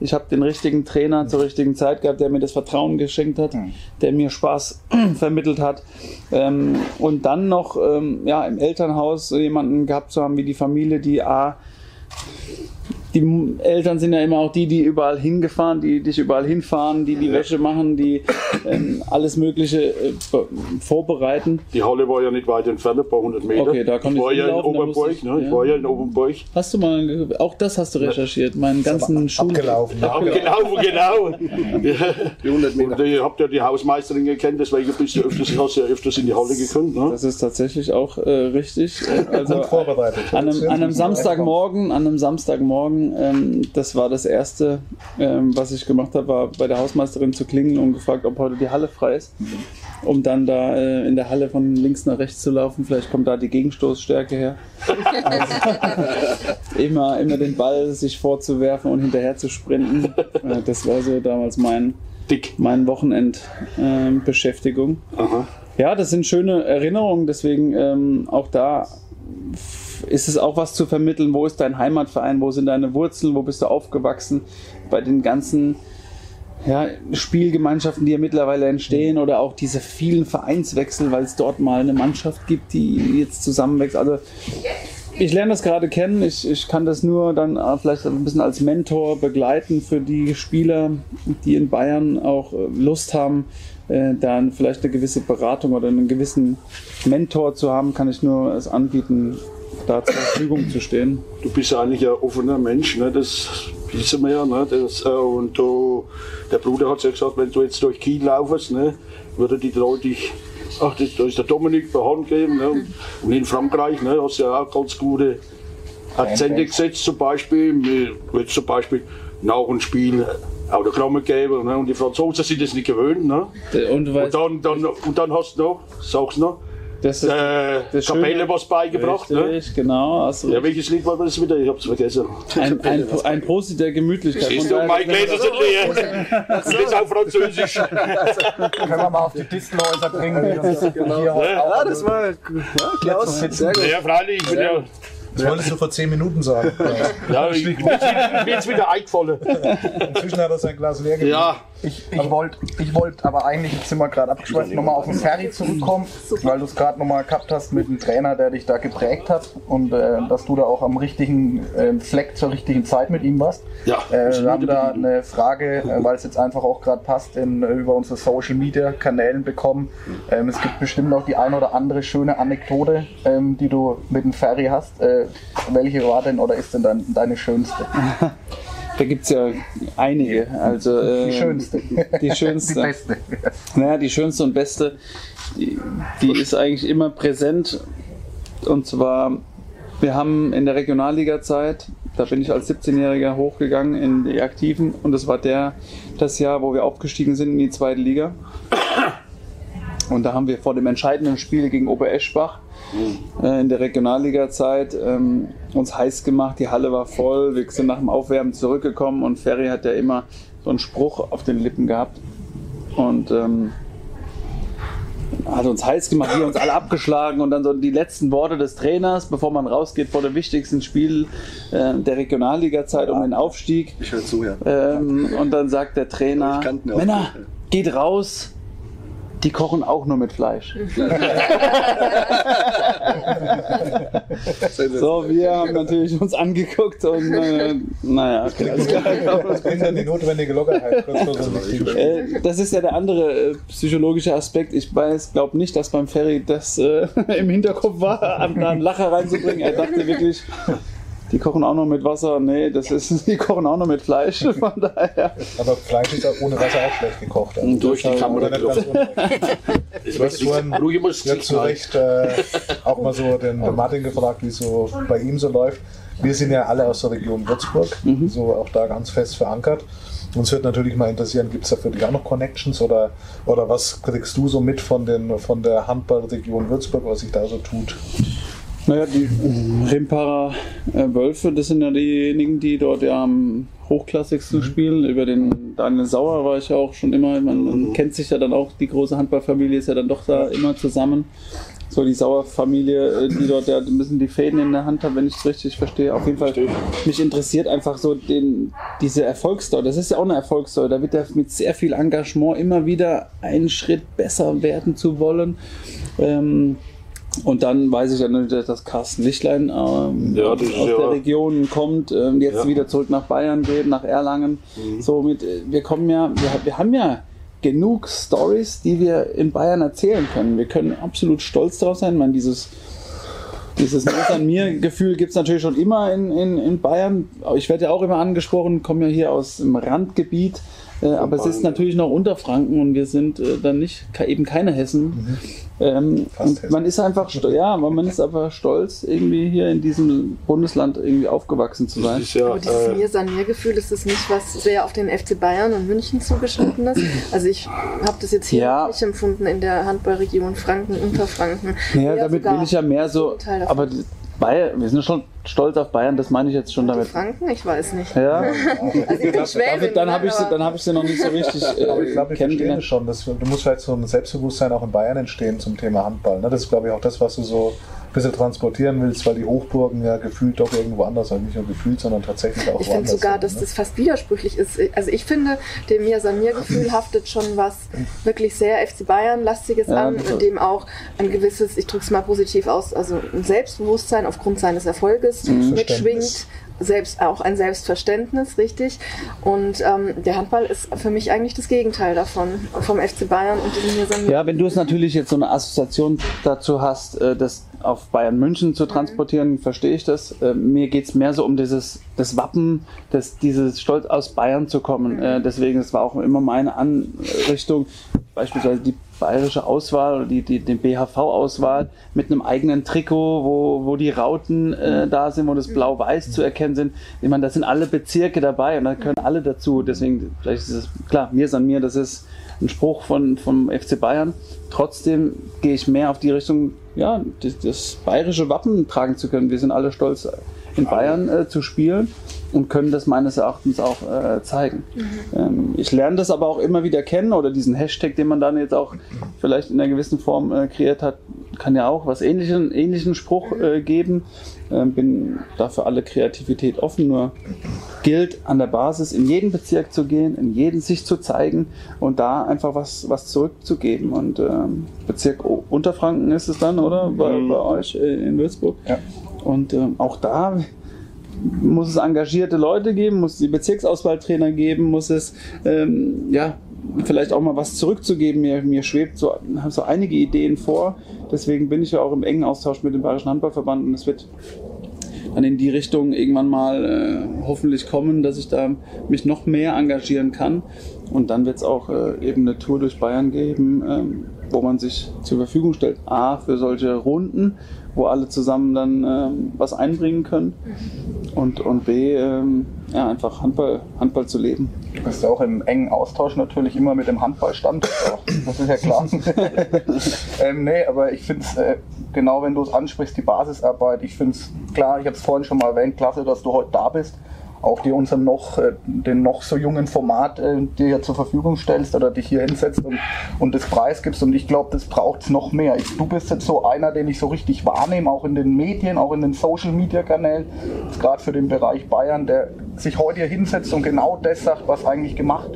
ich habe den richtigen Trainer zur richtigen Zeit gehabt, der mir das Vertrauen geschenkt hat, der mir Spaß vermittelt hat. Ähm, und dann noch ähm, ja, im Elternhaus jemanden gehabt zu haben wie die Familie, die A, die Eltern sind ja immer auch die, die überall hingefahren, die dich überall hinfahren, die die Wäsche machen, die ähm, alles Mögliche äh, be- vorbereiten. Die Halle war ja nicht weit entfernt, ein paar hundert Meter. Okay, da konnte ich war ich ja in Oberburg, ich, ne? ich ja. war ja in Oberburg. Hast du mal, auch das hast du recherchiert, meinen ganzen Schul Abgelaufen. Ja, genau, genau. Die 100 Meter. Und ihr habt ja die Hausmeisterin gekannt, deswegen bist du öfters, hast du ja öfters in die Halle gekommen. Ne? Das ist tatsächlich auch äh, richtig. Also Gut vorbereitet. an einem, an einem Samstagmorgen, an einem Samstagmorgen, ähm, das war das erste, ähm, was ich gemacht habe, war bei der Hausmeisterin zu klingeln und gefragt, ob heute die Halle frei ist, um dann da äh, in der Halle von links nach rechts zu laufen. Vielleicht kommt da die Gegenstoßstärke her. immer, immer den Ball sich vorzuwerfen und hinterher zu sprinten. Äh, das war so damals mein, Dick. mein Wochenendbeschäftigung. Beschäftigung. Aha. Ja, das sind schöne Erinnerungen, deswegen ähm, auch da ist es auch was zu vermitteln, wo ist dein Heimatverein, wo sind deine Wurzeln, wo bist du aufgewachsen, bei den ganzen ja, Spielgemeinschaften, die ja mittlerweile entstehen oder auch diese vielen Vereinswechsel, weil es dort mal eine Mannschaft gibt, die jetzt zusammenwächst. Also ich lerne das gerade kennen. Ich, ich kann das nur dann vielleicht ein bisschen als Mentor begleiten für die Spieler, die in Bayern auch äh, Lust haben, äh, dann vielleicht eine gewisse Beratung oder einen gewissen Mentor zu haben, kann ich nur es anbieten, da zur Verfügung zu stehen. Du bist eigentlich ein offener Mensch, ne? das wissen wir ja. Ne? Das, äh, und du, der Bruder hat ja gesagt, wenn du jetzt durch Kiel laufst, ne? würde die Leute dich, ach, das, da ist der Dominik bei Hand geben. Ne? Und in Frankreich ne? hast du ja auch ganz gute Akzente gesetzt, zum Beispiel, mit, zum Beispiel nach dem Spiel Autogramme geben. Ne? Und die Franzosen sind das nicht gewöhnt. Ne? Und, du Und dann, dann, und dann hast du noch, sag's noch, das ist äh, das Schöne- Kapelle was beigebracht. Ne? richtig, genau. Hast du Ja, welches Lied war das wieder? Ich hab's vergessen. ein, ein, ein Prosit der Gemütlichkeit. Siehst du, daher- mein Gläser sind leer. Das ist auch Französisch. Können wir mal auf die Distelhäuser bringen, die uns hier heute Ja, Ja, das war ja, Klaus. Sehr gut. Ja, freilich, ich bin ja. Das wolltest du vor 10 Minuten sagen. Ja, ich, ist wieder- mir ist wieder eingefallen. Inzwischen hat er sein Glas leer gemacht. Ja, Ich, ich wollte ich wollt aber eigentlich, jetzt sind wir gerade abgeschweift, nochmal auf den Ferry zurückkommen, weil du es gerade nochmal gehabt hast mit dem Trainer, der dich da geprägt hat und äh, dass du da auch am richtigen äh, Fleck zur richtigen Zeit mit ihm warst. Ja, äh, wir haben da eine Frage, äh, weil es jetzt einfach auch gerade passt, in, über unsere Social Media Kanälen bekommen. Ähm, es gibt bestimmt auch die ein oder andere schöne Anekdote, ähm, die du mit dem Ferry hast. Äh, welche war denn oder ist denn dein, deine schönste? Da gibt es ja einige. Also, äh, Die schönste. Die schönste. Die beste. Naja, die schönste und beste, die, die ist eigentlich immer präsent. Und zwar, wir haben in der Regionalliga-Zeit, da bin ich als 17-Jähriger hochgegangen in die Aktiven und das war der, das Jahr, wo wir aufgestiegen sind in die zweite Liga. Und da haben wir vor dem entscheidenden Spiel gegen Obereschbach äh, in der Regionalliga-Zeit ähm, uns heiß gemacht. Die Halle war voll. Wir sind nach dem Aufwärmen zurückgekommen und Ferry hat ja immer so einen Spruch auf den Lippen gehabt. Und ähm, hat uns heiß gemacht, wir uns alle abgeschlagen und dann so die letzten Worte des Trainers, bevor man rausgeht vor dem wichtigsten Spiel äh, der Regionalliga-Zeit um den Aufstieg. Ich höre zu, ja. Ähm, und dann sagt der Trainer, Männer, ja. geht raus, die kochen auch nur mit Fleisch. So, wir haben natürlich uns angeguckt und äh, naja, okay, alles klar. Das bringt dann die notwendige Lockerheit. Äh, Das ist ja der andere äh, psychologische Aspekt. Ich weiß, glaube nicht, dass beim Ferry das äh, im Hinterkopf war, da einen Lacher reinzubringen. Er dachte wirklich, die kochen auch noch mit Wasser. Nee, das ist, die kochen auch noch mit Fleisch. Von daher. Aber Fleisch ist auch ohne Wasser auch schlecht gekocht. Also Durch die Kamera. Du hast ja, Gesicht zu. Recht äh, auch mal so den, den Martin gefragt, wie es so bei ihm so läuft. Wir sind ja alle aus der Region Würzburg, so auch da ganz fest verankert. Uns wird natürlich mal interessieren, gibt es da für dich auch noch Connections oder, oder was kriegst du so mit von, den, von der Handballregion Würzburg, was sich da so tut? Naja, die Rimparer äh, Wölfe, das sind ja diejenigen, die dort ja am hochklassigsten spielen. Über den Daniel Sauer war ich ja auch schon immer. Man, man kennt sich ja dann auch, die große Handballfamilie ist ja dann doch da immer zusammen. So die Sauer-Familie, äh, die dort ja ein bisschen die Fäden in der Hand hat, wenn ich es richtig verstehe. Auf jeden Fall, mich interessiert einfach so den, diese Erfolgsstory. Das ist ja auch eine Erfolgsstory. Da wird ja mit sehr viel Engagement immer wieder einen Schritt besser werden zu wollen. Ähm, und dann weiß ich ja natürlich, dass Carsten Lichtlein ähm, Ja, das aus ja- der Region kommt, ähm, jetzt Ja. Mhm. wieder zurück nach Bayern geht, nach Erlangen. So mit, äh, wir kommen ja, wir, wir haben ja genug Stories, die wir in Bayern erzählen können. Wir können absolut stolz darauf sein. Ich meine, dieses dieses Nicht an mir Gefühl gibt es natürlich schon immer in, in, in Bayern. Ich werde ja auch immer angesprochen, komme ja hier aus dem Randgebiet, äh, aber es ist natürlich noch Unterfranken und wir sind äh, dann nicht eben keine Hessen. Ähm, Fast und Hessen. man ist einfach stolz, ja, man ist einfach stolz, irgendwie hier in diesem Bundesland irgendwie aufgewachsen zu Das sein. ist ja, Aber dieses äh, Mir-San-Mir-Gefühl ist es nicht, was sehr auf den FC Bayern und München zugeschnitten ist. Also ich habe das jetzt hier Ja. nicht empfunden in der Handballregion Franken, Unterfranken. Ja, Eher damit will ich ja mehr so, aber Bayern, wir sind schon stolz auf Bayern, das meine ich jetzt schon Die damit. Franken? Ich weiß nicht. Ja, Also ich bin Schwäbin, dann habe ich, sie- dann hab ich sie noch nicht so richtig Aber ich äh, glaube, ich verstehe kennengelernt. das schon. Das, du musst vielleicht so ein Selbstbewusstsein auch in Bayern entstehen zum Thema Handball. Ne? Das ist, glaube ich, auch das, was du so ein bisschen transportieren willst, weil die Hochburgen ja gefühlt doch irgendwo anders sind. Nicht nur gefühlt, sondern tatsächlich auch Ich finde woanders sogar, sind, dass ne? das fast widersprüchlich ist. Also ich finde, dem Mir-San-Mir-Gefühl haftet schon was wirklich sehr FC Bayern-lastiges Ja, an, in dem auch ein gewisses, ich drücke es mal positiv aus, also ein Selbstbewusstsein aufgrund seines Erfolges mitschwingt. Selbst, auch ein Selbstverständnis, richtig. Und ähm, der Handball ist für mich eigentlich das Gegenteil davon, vom FC Bayern und diesem Mir-San-Mir. Ja, wenn du es natürlich jetzt so eine Assoziation dazu hast, äh, das auf Bayern München zu transportieren, verstehe ich das. Äh, Mir geht es mehr so um dieses das Wappen, das, dieses Stolz aus Bayern zu kommen. Äh, Deswegen, es war auch immer meine Anrichtung, beispielsweise die bayerische Auswahl oder die, die, die BHV-Auswahl mit einem eigenen Trikot, wo, wo die Rauten äh, da sind, wo das Blau-Weiß zu erkennen sind. Ich meine, da sind alle Bezirke dabei und da können alle dazu. Deswegen, vielleicht ist es, klar, mir ist an mir, das ist ein Spruch von, vom FC Bayern. Trotzdem gehe ich mehr auf die Richtung, ja, das, das bayerische Wappen tragen zu können. Wir sind alle stolz, in Bayern äh, zu spielen und können das meines Erachtens auch äh, zeigen. Ähm, ich lerne das aber auch immer wieder kennen oder diesen Hashtag, den man dann jetzt auch vielleicht in einer gewissen Form äh, kreiert hat, kann ja auch was ähnlichen, ähnlichen Spruch äh, geben. Ähm, bin dafür alle Kreativität offen, nur gilt an der Basis in jeden Bezirk zu gehen, in jeden sich zu zeigen und da einfach was, was zurückzugeben. Und ähm, Bezirk O- Unterfranken ist es dann, oder? Bei, bei euch äh, in Würzburg. Ja. Und ähm, auch da muss es engagierte Leute geben, muss es die Bezirksauswahltrainer geben, muss es ähm, ja vielleicht auch mal was zurückzugeben. Mir, mir schwebt so, so einige Ideen vor. Deswegen bin ich ja auch im engen Austausch mit dem Bayerischen Handballverband und es wird dann in die Richtung irgendwann mal äh, hoffentlich kommen, dass ich da mich noch mehr engagieren kann. Und dann wird es auch äh, eben eine Tour durch Bayern geben, ähm, wo man sich zur Verfügung stellt. A, für solche Runden, wo alle zusammen dann ähm, was einbringen können. Und, und B, ähm, ja, einfach Handball, Handball zu leben. Du bist ja auch im engen Austausch natürlich immer mit dem Handballstand. Das ist ja klar. ähm, nee, aber ich finde es, äh, genau wenn du es ansprichst, die Basisarbeit, ich finde es klar, ich habe es vorhin schon mal erwähnt, klasse, dass du heute da bist. Auch dir unserem noch, äh, den noch so jungen Format äh, dir hier zur Verfügung stellst oder dich hier hinsetzt und, und das Preis gibst. Und ich glaube, das braucht es noch mehr. Ich, du bist jetzt so einer, den ich so richtig wahrnehme, auch in den Medien, auch in den Social Media Kanälen, gerade für den Bereich Bayern, der sich heute hier hinsetzt und genau das sagt, was eigentlich gemacht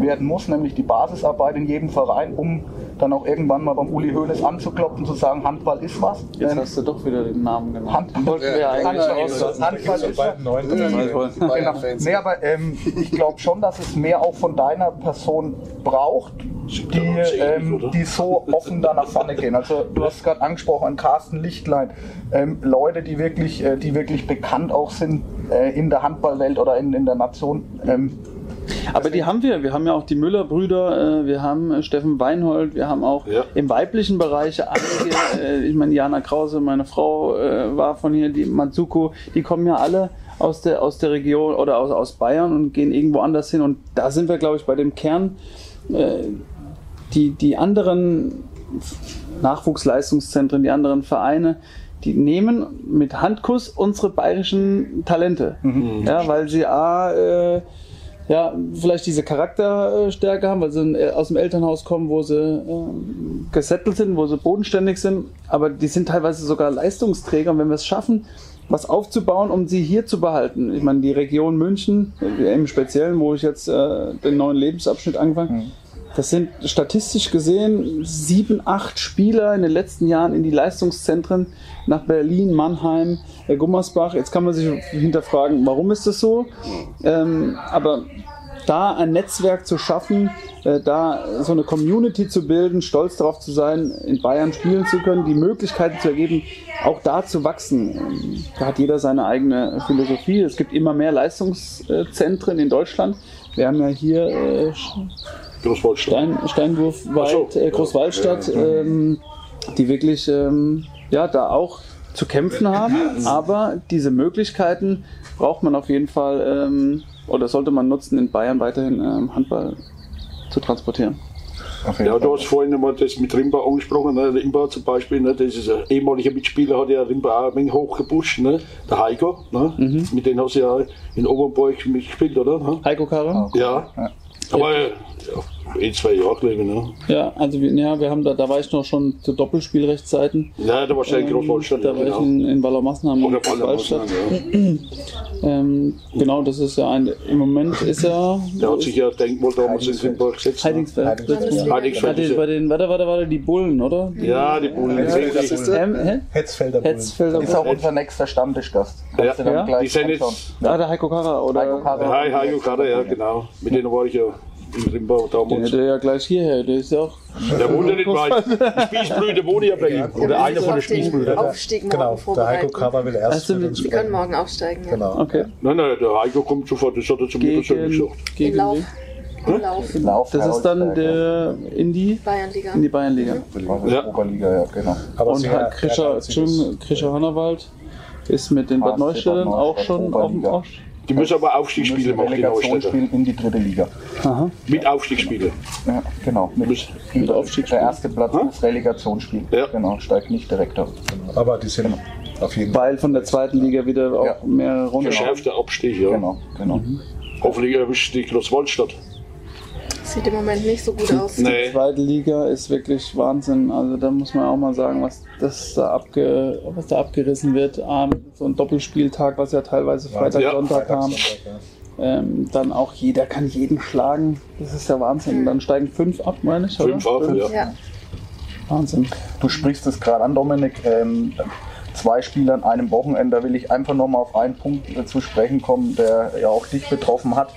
werden muss, nämlich die Basisarbeit in jedem Verein, um dann auch irgendwann mal beim Uli Hoeneß anzuklopfen, zu sagen, Handball ist was. Jetzt Ähm, hast du doch wieder den Namen genannt. Hand, Wollten wir ja eigentlich Handball, auslassen. Handball ist was. Beiden neuen Genau. Nee, aber ähm, ich glaube schon, dass es mehr auch von deiner Person braucht, die, ähm, die so offen da nach vorne gehen. Also du hast gerade angesprochen, an Carsten Lichtlein, ähm, Leute, die wirklich, äh, die wirklich bekannt auch sind äh, in der Handballwelt oder in, in der Nation. Aber die haben wir. Wir haben ja auch die Müller-Brüder, äh, wir haben äh, Steffen Weinhold, wir haben auch Ja. im weiblichen Bereich einige, äh, ich meine, Jana Krause, meine Frau war von hier, die Matsuko, die kommen ja alle aus der, aus der Region oder aus, aus Bayern und gehen irgendwo anders hin. Und da sind wir, glaube ich, bei dem Kern. Die, die anderen Nachwuchsleistungszentren, die anderen Vereine, die nehmen mit Handkuss unsere bayerischen Talente. Ja, weil sie A, äh, ja, vielleicht diese Charakterstärke haben, weil sie äh, aus dem Elternhaus kommen, wo sie ähm, gesettelt sind, wo sie bodenständig sind, aber die sind teilweise sogar Leistungsträger und wenn wir es schaffen, was aufzubauen, um sie hier zu behalten. Ich meine, die Region München, äh, im Speziellen, wo ich jetzt äh, den neuen Lebensabschnitt angefangen das sind statistisch gesehen sieben, acht Spieler in den letzten Jahren in die Leistungszentren nach Berlin, Mannheim, äh, Gummersbach. Jetzt kann man sich hinterfragen, warum ist das so? Ähm, aber da ein Netzwerk zu schaffen, äh, da so eine Community zu bilden, stolz darauf zu sein, in Bayern spielen zu können, die Möglichkeiten zu ergeben, auch da zu wachsen. Da hat jeder seine eigene Philosophie. Es gibt immer mehr Leistungszentren in Deutschland. Wir haben ja hier äh, Großwaldstadt. Stein, Steinwurfwald, Ach so. äh, Großwaldstadt, ähm, die wirklich ähm, ja, da auch zu kämpfen haben. Aber diese Möglichkeiten braucht man auf jeden Fall ähm, oder sollte man nutzen, in Bayern weiterhin ähm, Handball zu transportieren. Ja, du hast vorhin mal das mit Rimba angesprochen. Ne? Rimba zum Beispiel, ne? das ist ein ehemaliger Mitspieler, hat ja Rimba auch ein wenig hochgepusht. Ne? Der Heiko, ne? Mhm. mit dem hast du ja in Obernburg mitgespielt, oder? Ne? Heiko Karre? Ja. Aber äh, ja, ein, zwei Jahre gelegen. Ne? Ja, also wir, ja, wir haben da, da war ich noch schon zu Doppelspielrechtszeiten. Ja, da warst du ja in Großwaldstadt. da war genau. ich in, in Wallermassenheim Oder und Großwaldstadt. Ballermann, ja. Ähm, genau, das ist ja ein, im Moment ist er Der hat sich ja Denkmal damals in Rimba gesetzt. Heidingsfeld. Heidingsfeld. Warte, bei den, warte, warte, warte, die Bullen, oder? Die Ja, die Bullen. das ist der. Ähm? Hetzfelder Bullen. Hetzfelder ist auch unser nächster Stammtischgast. Ja, ja, die sind jetzt. Ah, der Heiko Karrer, oder? Heiko Karrer. Hi, Heiko Kader, ja, genau. Mit denen war ich ja in Rimba Den damals. hätte er ja gleich hierher, der ist ja auch. Der wohnt ja nicht weit. Die Spießbrüder wohnen ja bei ihm. Oder einer von den. Aufstieg morgen Genau, der Heiko. Cover will erst du mit uns Sie können morgen aufsteigen. Ja. Genau. Okay. Nein, nein, der Heiko kommt sofort, das hat er zu mir persönlich Gegen, gesagt. Gegen Lauf. In Lauf. Lauf, Das ist dann der in die, Bayernliga. in die Bayernliga. Also Ja. Oberliga, ja, genau. Aber Und Krischer, er Krischer Hannawald ist mit den Bad Neustädtern auch schon auf dem. Aufstieg. Die müssen aber Aufstiegsspiele Müssen machen, die Neustädter. spielen in die dritte Liga. Aha. Mit Aufstiegsspiele. Ja, genau. Mit, Müssen- Mit Aufstiegsspiel. der erste Platz ist Relegationsspiel. Ja. Genau, steigt nicht direkt auf. Aber die sind auf jeden Fall. Weil von der zweiten Liga wieder auch Ja. mehrere Runden. Verschärfter Abstieg, ja. Genau, genau. Hoffentlich erwischt die Großwaldstadt. Sieht im Moment nicht so gut aus. Die Nee. zweite Liga ist wirklich Wahnsinn. Also da muss man auch mal sagen, was das da, abge, was da abgerissen wird. So ein Doppelspieltag, was ja teilweise Freitag, Ja. Sonntag ja. Ähm, dann auch jeder kann jeden schlagen. Das ist ja Wahnsinn. Dann steigen fünf ab, meine ich, oder? Fünf ab, ja. Ja. Wahnsinn. Du sprichst es gerade an, Dominik. Ähm, zwei Spiele an einem Wochenende. Da will ich einfach nochmal auf einen Punkt äh, zu sprechen kommen, der ja auch dich betroffen hat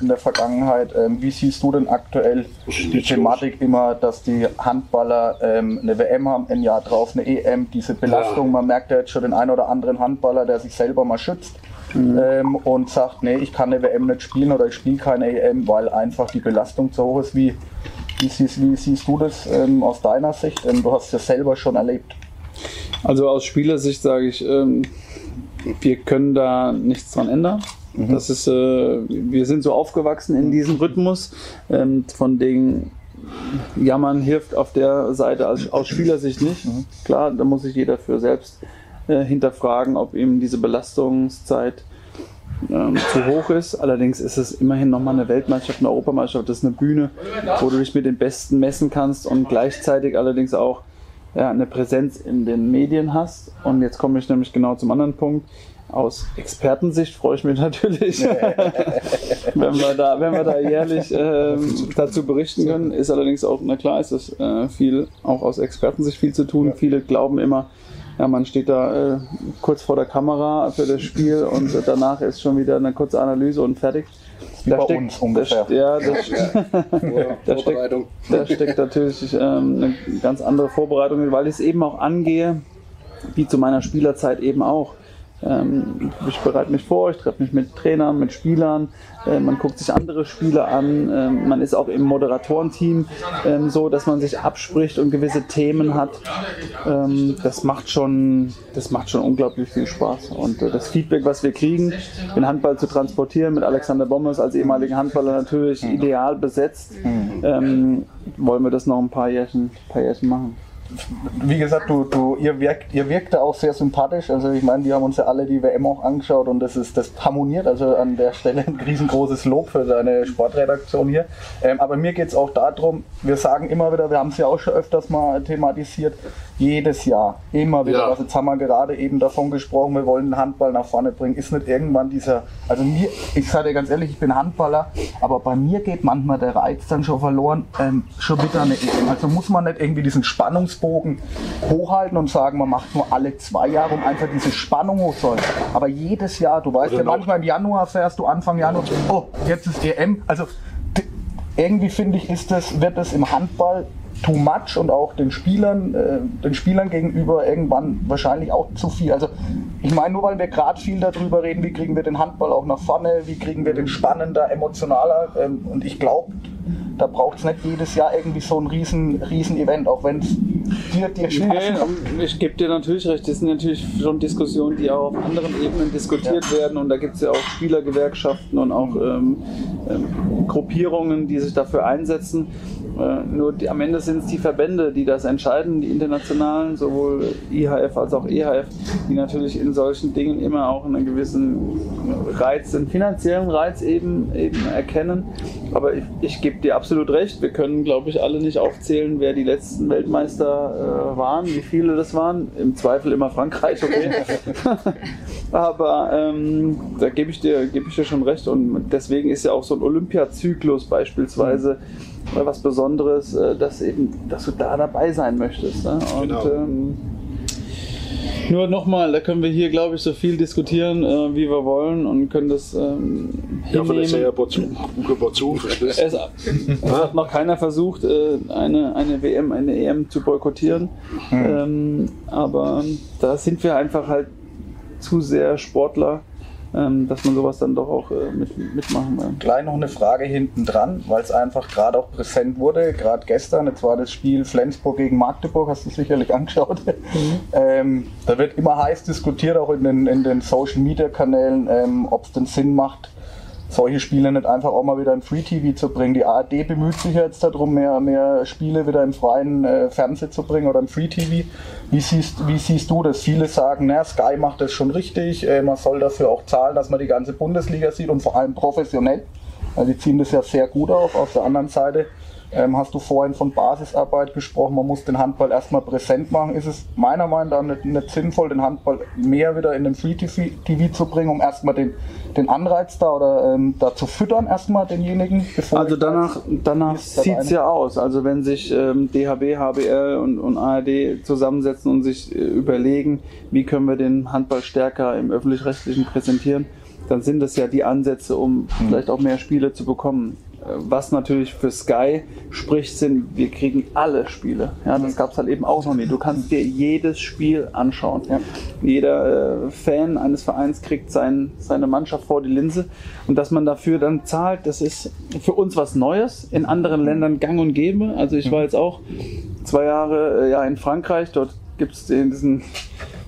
in der Vergangenheit. Ähm, wie siehst du denn aktuell die Thematik immer, dass die Handballer ähm, eine WM haben, ein Jahr drauf, eine EM, diese Belastung? Ja. Man merkt ja jetzt schon den einen oder anderen Handballer, der sich selber mal schützt. Ähm, und sagt, nee, ich kann eine WM nicht spielen oder ich spiele keine EM, weil einfach die Belastung zu hoch ist. Wie, wie, siehst, wie siehst du das ähm, aus deiner Sicht? Ähm, du hast es ja selber schon erlebt. Also aus Spielersicht sage ich, ähm, wir können da nichts dran ändern. Das ist, äh, wir sind so aufgewachsen in diesem Rhythmus, ähm, von dem Jammern hilft auf der Seite als, aus Spielersicht nicht. Klar, da muss sich jeder für selbst äh, hinterfragen, ob ihm diese Belastungszeit ähm, zu hoch ist. Allerdings ist es immerhin nochmal eine Weltmeisterschaft, eine Europameisterschaft, das ist eine Bühne, wo du dich mit den Besten messen kannst und gleichzeitig allerdings auch ja, eine Präsenz in den Medien hast. Und jetzt komme ich nämlich genau zum anderen Punkt. Aus Expertensicht freue ich mich natürlich, wenn, wir da, wenn wir da jährlich ähm, dazu berichten können. Ist allerdings auch, na klar, ist das äh, viel, auch aus Expertensicht viel zu tun. Viele glauben immer, ja, man steht da äh, kurz vor der Kamera für das Spiel und danach ist schon wieder eine kurze Analyse und fertig. Wie bei uns ungefähr. Das, ja, das, da, steckt, da steckt natürlich ähm, eine ganz andere Vorbereitung, weil ich es eben auch angehe, wie zu meiner Spielerzeit eben auch. Ähm, ich bereite mich vor, ich treffe mich mit Trainern, mit Spielern, äh, man guckt sich andere Spiele an, äh, man ist auch im Moderatorenteam äh, so, dass man sich abspricht und gewisse Themen hat. Ähm, das macht schon, das macht schon unglaublich viel Spaß. Und äh, das Feedback, was wir kriegen, den Handball zu transportieren, mit Alexander Bommes als ehemaligen Handballer natürlich ideal besetzt, ähm, wollen wir das noch ein paar Jährchen, paar Jährchen machen wie gesagt, du, du, ihr, wirkt, ihr wirkt da auch sehr sympathisch. Also ich meine, die haben uns ja alle die WM auch angeschaut und das ist das harmoniert. Also an der Stelle ein riesengroßes Lob für deine Sportredaktion hier. Ähm, aber mir geht es auch darum, wir sagen immer wieder, wir haben es ja auch schon öfters mal thematisiert, jedes Jahr, immer wieder. Ja. Also jetzt haben wir gerade eben davon gesprochen, wir wollen den Handball nach vorne bringen. Ist nicht irgendwann dieser, also mir, ich sage dir ganz ehrlich, ich bin Handballer, aber bei mir geht manchmal der Reiz dann schon verloren, ähm, schon wieder eine EM. Also muss man nicht irgendwie diesen Spannungsbogen hochhalten und sagen, man macht nur alle zwei Jahre, um einfach diese Spannung hochzuhalten. Aber jedes Jahr, du weißt Oder ja, manchmal im Januar fährst du Anfang Januar, oh, jetzt ist EM. Also irgendwie finde ich, ist das, wird das im Handball too much und auch den Spielern, äh, den Spielern gegenüber irgendwann wahrscheinlich auch zu viel. Also ich meine, nur weil wir gerade viel darüber reden, wie kriegen wir den Handball auch nach vorne, wie kriegen wir den spannender, emotionaler ähm, und ich glaube, da braucht es nicht jedes Jahr irgendwie so ein riesen, riesen Event, auch wenn es dir, dir Spaß. Nee, ich gebe dir natürlich recht, das sind natürlich schon Diskussionen, die auch auf anderen Ebenen diskutiert ja. werden und da gibt es ja auch Spielergewerkschaften und auch ähm, ähm, Gruppierungen, die sich dafür einsetzen. Äh, nur die, am Ende sind es die Verbände, die das entscheiden, die internationalen, sowohl IHF als auch EHF, die natürlich in solchen Dingen immer auch einen gewissen Reiz, einen finanziellen Reiz eben, eben erkennen. Aber ich, ich gebe dir absolut recht, wir können, glaube ich, alle nicht aufzählen, wer die letzten Weltmeister äh, waren, wie viele das waren. Im Zweifel immer Frankreich, okay. Aber ähm, da gebe ich, dir, geb ich dir schon recht. Und deswegen ist ja auch so ein Olympiazyklus beispielsweise. Mhm was Besonderes, äh, dass eben, dass du da dabei sein möchtest. Ne? Und genau. ähm, nur nochmal, da können wir hier, glaube ich, so viel diskutieren, äh, wie wir wollen und können das ähm, ja, hinnehmen. Ja, aber zu, es, hat noch keiner versucht, äh, eine, eine WM, eine EM zu boykottieren. Mhm. Ähm, aber da sind wir einfach halt zu sehr Sportler dass man sowas dann doch auch äh, mit, mitmachen will. Gleich noch eine Frage hinten dran, weil es einfach gerade auch präsent wurde, gerade gestern, jetzt war das Spiel Flensburg gegen Magdeburg, hast du sicherlich angeschaut. Mhm. Ähm, da wird immer heiß diskutiert, auch in den, in den Social Media Kanälen, ähm, ob es denn Sinn macht, solche Spiele nicht einfach auch mal wieder in Free TV zu bringen. Die ARD bemüht sich jetzt darum, mehr, mehr Spiele wieder im freien äh, Fernsehen zu bringen oder im Free TV. Wie siehst, wie siehst du das? Viele sagen, na, Sky macht das schon richtig, äh, man soll dafür auch zahlen, dass man die ganze Bundesliga sieht und vor allem professionell. Also die ziehen das ja sehr gut auf. Auf der anderen Seite ähm, hast du vorhin von Basisarbeit gesprochen, man muss den Handball erstmal präsent machen. Ist es meiner Meinung nach nicht, nicht sinnvoll, den Handball mehr wieder in den Free TV zu bringen, um erstmal den, den Anreiz da oder ähm, da zu füttern, erstmal denjenigen? also danach, danach sieht es ja aus. Also wenn sich ähm, DHB, HBL und, und ARD zusammensetzen und sich äh, überlegen, wie können wir den Handball stärker im öffentlich-rechtlichen präsentieren, dann sind das ja die Ansätze, um mhm. vielleicht auch mehr Spiele zu bekommen. Was natürlich für Sky spricht, sind, wir kriegen alle Spiele. Ja, das gab es halt eben auch noch nie. Du kannst dir jedes Spiel anschauen. Ja. Jeder äh, Fan eines Vereins kriegt sein, seine Mannschaft vor die Linse. Und dass man dafür dann zahlt, das ist für uns was Neues. In anderen Ländern gang und gäbe. Also ich war jetzt auch zwei Jahre äh, ja, in Frankreich. Dort gibt es diesen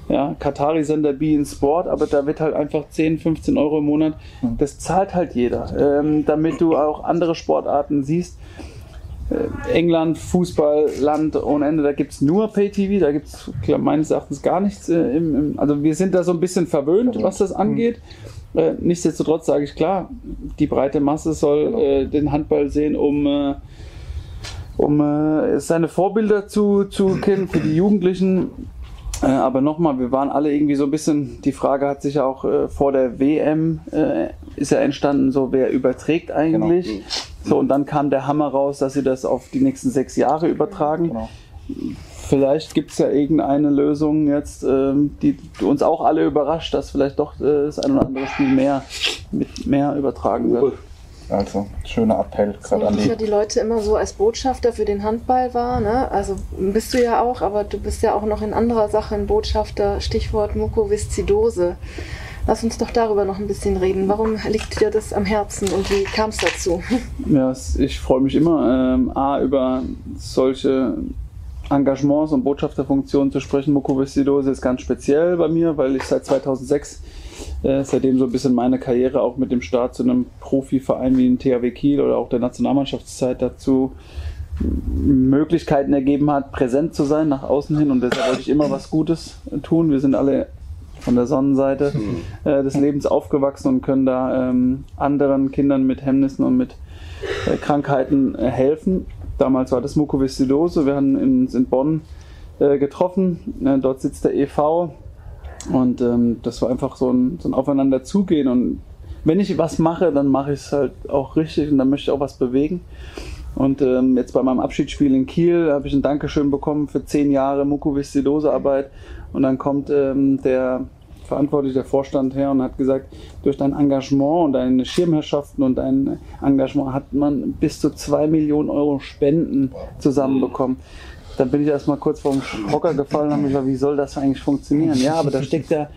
ja, Katari-Sender Be in Sport, aber da wird halt einfach 10, 15 Euro im Monat, hm. das zahlt halt jeder, ähm, damit du auch andere Sportarten siehst. Äh, England, Fußball, Land ohne Ende, da gibt es nur Pay-TV, da gibt es meines Erachtens gar nichts. Äh, im, im, also wir sind da so ein bisschen verwöhnt, was das angeht. Äh, nichtsdestotrotz sage ich klar, die breite Masse soll Genau. äh, den Handball sehen, um, äh, um äh, seine Vorbilder zu, zu kennen für die Jugendlichen. Äh, aber nochmal, wir waren alle irgendwie so ein bisschen, die Frage hat sich ja auch äh, vor der WM äh, ist ja entstanden, so wer überträgt eigentlich. Genau. So, und dann kam der Hammer raus, dass sie das auf die nächsten sechs Jahre übertragen. Genau. Vielleicht gibt es ja irgendeine Lösung jetzt, ähm, die uns auch alle überrascht, dass vielleicht doch äh, das ein oder andere Spiel mehr mit mehr übertragen wird. Also, schöner Appell gerade an Und ja die. die Leute immer so als Botschafter für den Handball war, ne? Also bist du ja auch, aber du bist ja auch noch in anderer Sache ein Botschafter, Stichwort Mukoviszidose. Lass uns doch darüber noch ein bisschen reden. Warum liegt dir das am Herzen und wie kam es dazu? Ja, ich freue mich immer, ähm, A, über solche Engagements und Botschafterfunktionen zu sprechen. Mukoviszidose ist ganz speziell bei mir, weil ich seit 2006, äh, seitdem so ein bisschen meine Karriere auch mit dem Start zu einem Profiverein wie den THW Kiel oder auch der Nationalmannschaftszeit dazu Möglichkeiten ergeben hat, präsent zu sein nach außen hin und deshalb wollte ich immer was Gutes tun. Wir sind alle von der Sonnenseite äh, des Lebens aufgewachsen und können da ähm, anderen Kindern mit Hemmnissen und mit äh, Krankheiten äh, helfen. Damals war das Mukoviszidose. Wir haben uns in Bonn äh, getroffen. Äh, dort sitzt der EV und ähm, das war einfach so ein, so ein Aufeinander zugehen. Und wenn ich was mache, dann mache ich es halt auch richtig und dann möchte ich auch was bewegen. Und ähm, jetzt bei meinem Abschiedsspiel in Kiel habe ich ein Dankeschön bekommen für zehn Jahre Mukoviszidose-Arbeit. Und dann kommt ähm, der verantwortliche der Vorstand her und hat gesagt, durch dein Engagement und deine Schirmherrschaften und dein Engagement hat man bis zu zwei Millionen Euro Spenden zusammenbekommen. Dann bin ich erstmal kurz vorm Hocker gefallen und habe gesagt, wie soll das eigentlich funktionieren? Ja, aber da steckt ja,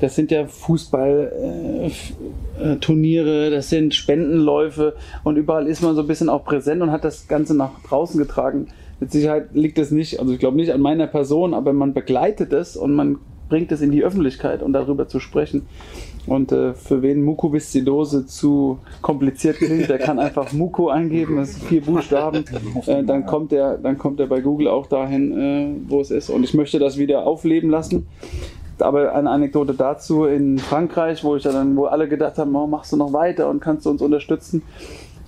das sind ja Fußballturniere, äh, äh, das sind Spendenläufe und überall ist man so ein bisschen auch präsent und hat das Ganze nach draußen getragen. Mit Sicherheit liegt es nicht, also ich glaube nicht an meiner Person, aber man begleitet es und man bringt es in die Öffentlichkeit und darüber zu sprechen. Und äh, für wen Mukoviszidose zu kompliziert klingt, der kann einfach Muko eingeben, das sind vier Buchstaben. Äh, dann, kommt der, dann kommt er bei Google auch dahin, äh, wo es ist. Und ich möchte das wieder aufleben lassen. Aber eine Anekdote dazu in Frankreich, wo ich dann, wo alle gedacht haben, oh, machst du noch weiter und kannst du uns unterstützen.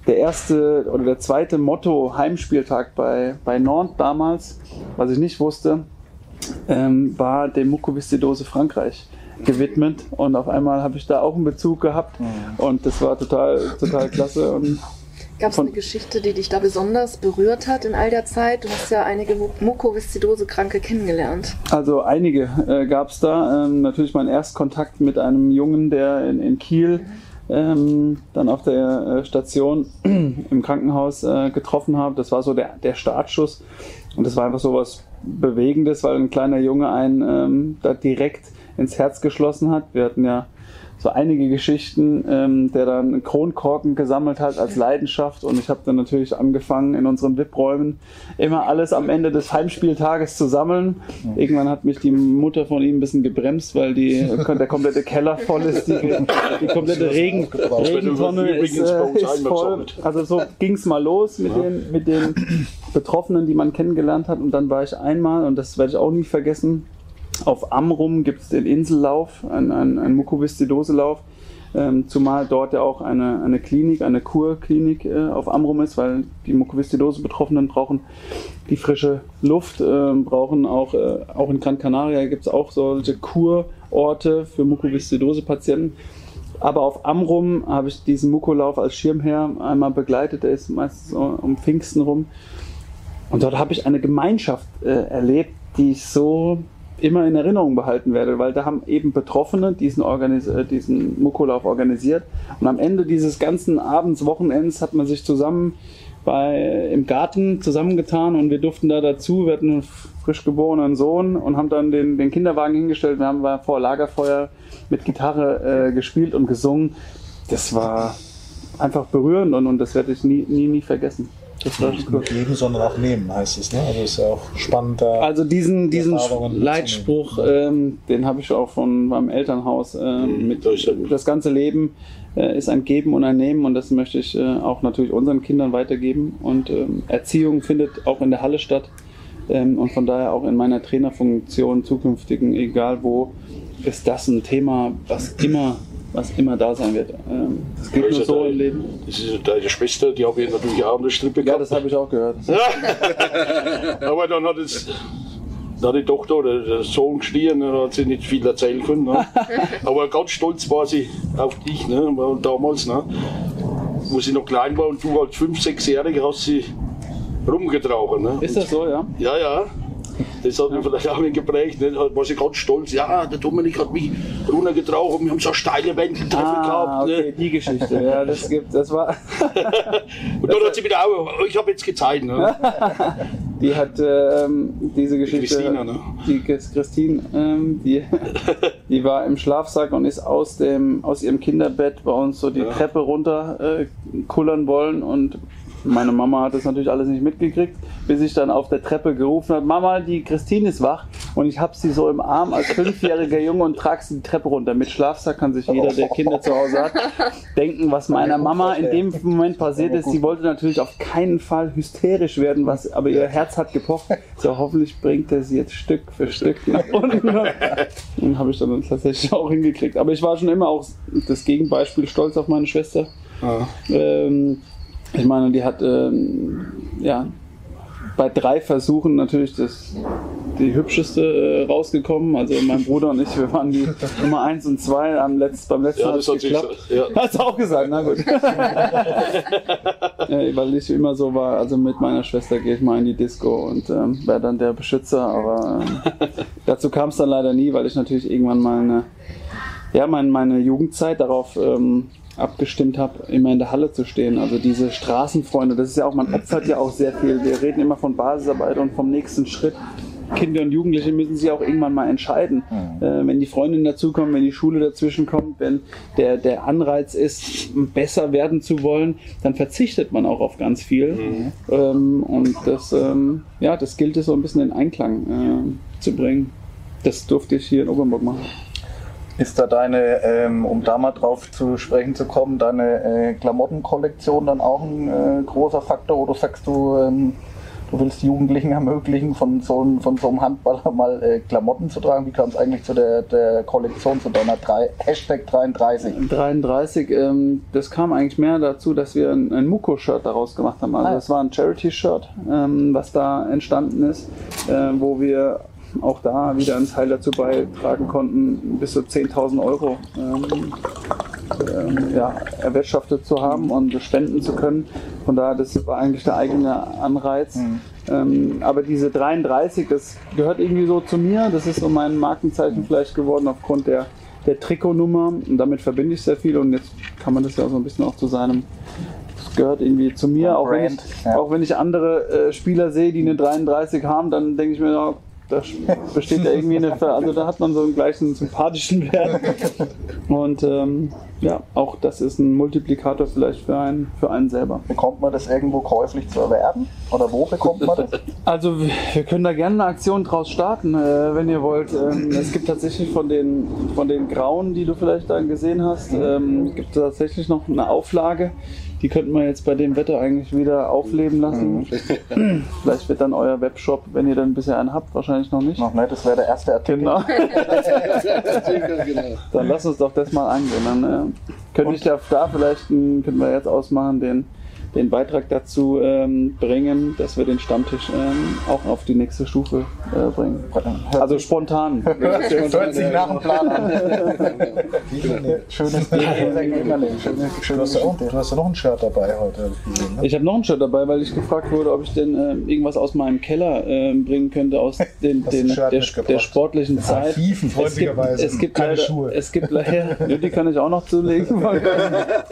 Der erste oder der zweite Motto Heimspieltag bei, bei Nantes damals, was ich nicht wusste, ähm, war dem Mukoviszidose Frankreich gewidmet und auf einmal habe ich da auch einen Bezug gehabt und das war total, total klasse und Gab es eine Geschichte, die dich da besonders berührt hat in all der Zeit? Du hast ja einige Mukoviszidose-Kranke kennengelernt. Also einige äh, gab es da. Ähm, natürlich mein Erstkontakt mit einem Jungen, der in, in Kiel ähm, dann auf der äh, Station im Krankenhaus äh, getroffen habe. Das war so der, der Startschuss. Und das war einfach so was Bewegendes, weil ein kleiner Junge einen ähm, da direkt ins Herz geschlossen hat. Wir hatten ja so einige Geschichten, ähm, der dann Kronkorken gesammelt hat als Leidenschaft und ich habe dann natürlich angefangen in unseren VIP-Räumen immer alles am Ende des Heimspieltages zu sammeln. Irgendwann hat mich die Mutter von ihm ein bisschen gebremst, weil die, der komplette Keller voll ist, die, die komplette Regen, Regentonne ist, äh, ist voll. Also so ging es mal los mit, den, mit den Betroffenen, die man kennengelernt hat und dann war ich einmal, und das werde ich auch nie vergessen, auf Amrum gibt es den Insellauf, einen ein, ein Mukoviszidoselauf, ähm, zumal dort ja auch eine, eine Klinik, eine Kurklinik äh, auf Amrum ist, weil die Mukoviszidose-Betroffenen brauchen die frische Luft, äh, brauchen auch, äh, auch in Gran Canaria gibt es auch solche Kurorte für Mukoviszidose-Patienten. Aber auf Amrum habe ich diesen Mukolauf als Schirmherr einmal begleitet, der ist meistens um Pfingsten rum. Und dort habe ich eine Gemeinschaft äh, erlebt, die ich so immer in Erinnerung behalten werde, weil da haben eben Betroffene diesen, Organis äh, diesen Mukolauf organisiert. Und am Ende dieses ganzen Abends, Wochenends hat man sich zusammen bei, im Garten zusammengetan und wir durften da dazu. Wir hatten einen frisch geborenen Sohn und haben dann den, den Kinderwagen hingestellt. Wir haben vor Lagerfeuer mit Gitarre äh, gespielt und gesungen. Das war einfach berührend und, und das werde ich nie, nie, nie vergessen. Das Nicht nur geben, sondern auch nehmen, heißt es. Ne? Also ist ja auch spannend. Also diesen, diesen. Leitspruch, ähm, den habe ich auch von meinem Elternhaus ähm, mit das ganze Leben äh, ist ein Geben und ein Nehmen und das möchte ich äh, auch natürlich unseren Kindern weitergeben und ähm, Erziehung findet auch in der Halle statt ähm, und von daher auch in meiner Trainerfunktion zukünftigen, egal wo, ist das ein Thema, was immer was immer da sein wird. Ähm, das geht nur so deine- im Leben. Das ist deine Schwester, die habe ich natürlich auch an der Strippe Ja, gehabt. das habe ich auch gehört. Aber dann hat es hat die Tochter oder der Sohn gestiegen, dann hat sie nicht viel erzählen können. Ne? Aber ganz stolz war sie auf dich, ne? Und damals, ne? wo sie noch klein war und du als 5-, 6-Jähriger hast sie rumgetragen. Ne? Ist das so, ja? Ja, ja. Das hat mich vielleicht auch geprägt. Ne? Da war sie ganz stolz. Ja, der Dominik hat mich runtergetragen und wir haben so steile Wendeltreffen Ah, gehabt. okay, Ne? die Geschichte. Ja, das gibt, das war, Und dann hat sie wieder auch, ich habe jetzt gezeigt. Ne? die hat ähm, diese Geschichte. Christina, ne? Die Chris- Christine, ähm, die, die war im Schlafsack und ist aus dem, aus ihrem Kinderbett bei uns so die Treppe runter äh, kullern wollen und meine Mama hat das natürlich alles nicht mitgekriegt, bis ich dann auf der Treppe gerufen habe, Mama, die Christine ist wach und ich habe sie so im Arm als fünfjähriger Junge und trage sie die Treppe runter. Mit Schlafsack kann sich jeder, der Kinder zu Hause hat, denken, was meiner Mama in dem Moment passiert ist. Sie wollte natürlich auf keinen Fall hysterisch werden, was, aber ihr Herz hat gepocht. So, hoffentlich bringt er sie jetzt Stück für Stück nach unten. Und habe ich dann tatsächlich auch hingekriegt. Aber ich war schon immer auch das Gegenbeispiel stolz auf meine Schwester. Ähm, ich meine, die hat ähm, ja bei drei Versuchen natürlich das, die hübscheste äh, rausgekommen. Also mein Bruder und ich, wir waren die Nummer eins und zwei am Letz-, beim letzten Ja, Mal das hat geklappt. ja. Hast du auch gesagt, na gut. äh, weil ich immer so war, also mit meiner Schwester gehe ich mal in die Disco und ähm, wäre dann der Beschützer, aber ähm, dazu kam es dann leider nie, weil ich natürlich irgendwann meine, ja, mein, meine Jugendzeit darauf ähm, abgestimmt habe, immer in der Halle zu stehen. Also diese Straßenfreunde, das ist ja auch, man opfert ja auch sehr viel. Wir reden immer von Basisarbeit und vom nächsten Schritt. Kinder und Jugendliche müssen sich auch irgendwann mal entscheiden. Äh, wenn die Freundin dazukommen, wenn die Schule dazwischen kommt, wenn der, der Anreiz ist, besser werden zu wollen, dann verzichtet man auch auf ganz viel. Ähm, und das, ähm, ja, das gilt es so ein bisschen in Einklang äh, zu bringen. Das durfte ich hier in Obernburg machen. Ist da deine, ähm, um da mal drauf zu sprechen zu kommen, deine äh, Klamottenkollektion dann auch ein äh, großer Faktor, du sagst, du, ähm, du willst Jugendlichen ermöglichen, von so, einem- von so einem Handballer mal äh, Klamotten zu tragen? Wie kam es eigentlich zu der, der Kollektion, zu deiner drei, Hashtag 33? 33, ähm, das kam eigentlich mehr dazu, dass wir ein, ein Muko-Shirt daraus gemacht haben. Also Ah. es war ein Charity-Shirt, ähm, was da entstanden ist, äh, wo wir auch da wieder einen Teil dazu beitragen konnten, bis zu 10.000 Euro ähm, ähm, ja, erwirtschaftet zu haben und spenden zu können. Von daher, das war eigentlich der eigene Anreiz. Ähm, aber diese 33, das gehört irgendwie so zu mir. Das ist so mein Markenzeichen vielleicht geworden aufgrund der, der Trikotnummer. Und damit verbinde ich sehr viel. Und jetzt kann man das ja so ein bisschen auch zu seinem. Das gehört irgendwie zu mir. Auch wenn, ich, ja. auch wenn ich andere äh, Spieler sehe, die eine 33 haben, dann denke ich mir, da besteht ja irgendwie eine, Ver also da hat man so einen gleichen sympathischen Wert. Und ähm, ja, auch das ist ein Multiplikator vielleicht für einen, für einen selber. Bekommt man das irgendwo käuflich zu erwerben? Oder wo bekommt man das? Also wir wir können da gerne eine Aktion draus starten, äh, wenn ihr wollt. Ähm, es gibt tatsächlich von den, von den Grauen, die du vielleicht da gesehen hast, ähm, gibt es tatsächlich noch eine Auflage. Die könnten wir jetzt bei dem Wetter eigentlich wieder aufleben lassen. vielleicht wird dann euer Webshop, wenn ihr dann bisher einen habt, wahrscheinlich noch nicht. Noch nicht, das wäre der erste Artikel. Genau. Dann lass uns doch das mal angehen. Dann äh, könnte ich ja da vielleicht, einen, können wir jetzt ausmachen, den, den Beitrag dazu ähm, bringen, dass wir den Stammtisch ähm, auch auf die nächste Stufe äh, bringen. Also spontan. Hört sich nach dem Plan an. Schönes Ding. Du hast, ja auch, du hast ja noch ein Shirt dabei heute. ich ne? Habe noch ein Shirt dabei, weil ich gefragt wurde, ob ich denn äh, irgendwas aus meinem Keller äh, bringen könnte, aus den, den, der, der sportlichen Zeit. Archiven, freundlicherweise. Es gibt, es gibt Keine leider, Schuhe. Es gibt leider, ja, die kann ich auch noch zulegen.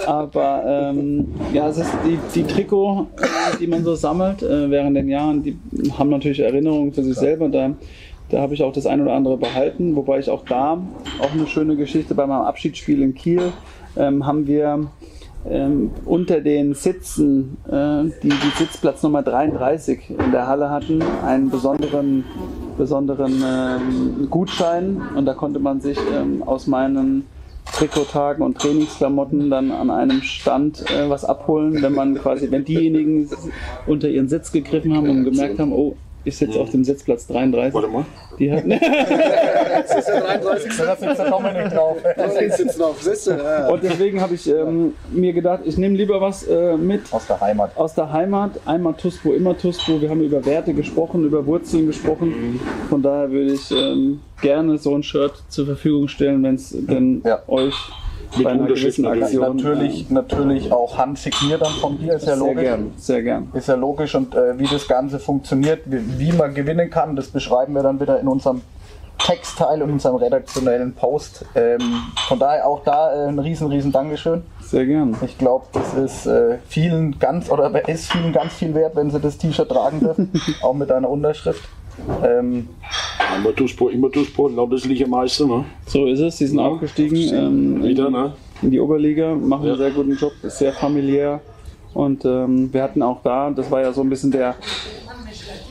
Aber ähm, ja, es ist die, die Trikot, die man so sammelt äh, während den Jahren, die haben natürlich Erinnerungen für sich selber. Da, da habe ich auch das ein oder andere behalten, wobei ich auch da auch eine schöne Geschichte bei meinem Abschiedsspiel in Kiel ähm, haben wir ähm, unter den Sitzen, äh, die die Sitzplatz Nummer 33 in der Halle hatten, einen besonderen, besonderen ähm, Gutschein und da konnte man sich ähm, aus meinen Trikottagen und Trainingsklamotten dann an einem Stand äh, was abholen, wenn man quasi, wenn diejenigen unter ihren Sitz gegriffen haben und gemerkt haben, oh, ich sitze auf dem Sitzplatz 33. Warte mal. Die hat, Das ist der 33. Da sitzt der Dominik drauf. Dominik sitzt drauf. Siehst du? Ja. und deswegen habe ich ähm, mir gedacht, ich nehme lieber was äh, mit Aus der Heimat. aus der Heimat. Einmal Tuspo, immer Tuspo. Wir haben über Werte gesprochen, über Wurzeln gesprochen. Von daher würde ich ähm, gerne so ein Shirt zur Verfügung stellen, wenn es denn Ja. euch bei einer gewissen natürlich. Aktion Natürlich, natürlich auch handsigniert dann von dir, ist ja sehr logisch. gern, sehr gern. Ist ja logisch und äh, wie das Ganze funktioniert, wie, wie man gewinnen kann, das beschreiben wir dann wieder in unserem Textteil und unserem redaktionellen Post. Ähm, von daher auch da äh, ein riesen, riesen Dankeschön. Sehr gern. Ich glaube, das ist äh, vielen ganz oder ist vielen ganz viel wert, wenn sie das T-Shirt tragen dürfen, auch mit einer Unterschrift. Ähm, Immer Duisburg, immer Duisburg, Landesliga-Meister, ne? So ist es. Sie sind aufgestiegen ähm, Wieder, ne? in die Oberliga, machen Ja. einen sehr guten Job, ist sehr familiär. Und ähm, wir hatten auch da, das war ja so ein bisschen der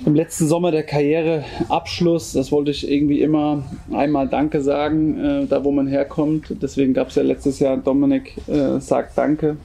im letzten Sommer der Karriereabschluss. Das wollte ich irgendwie immer einmal Danke sagen, äh, da wo man herkommt. Deswegen gab es ja letztes Jahr Dominik äh, sagt Danke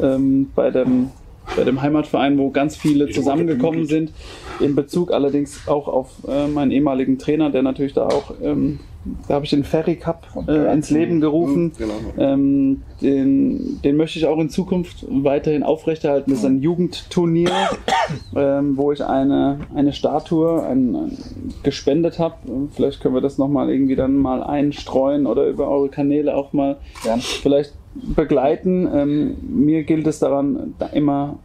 ähm, bei dem bei dem Heimatverein, wo ganz viele zusammengekommen sind. In Bezug allerdings auch auf äh, meinen ehemaligen Trainer, der natürlich da auch, ähm, da habe ich den Ferry Cup äh, ins Leben gerufen. Genau. Ähm, den, den möchte ich auch in Zukunft weiterhin aufrechterhalten. Das ist ein Jugendturnier, ähm, wo ich eine, eine Statue ein, ein, gespendet habe. Vielleicht können wir das nochmal irgendwie dann mal einstreuen oder über eure Kanäle auch mal Gern. vielleicht begleiten. Ähm, mir gilt es daran, da immer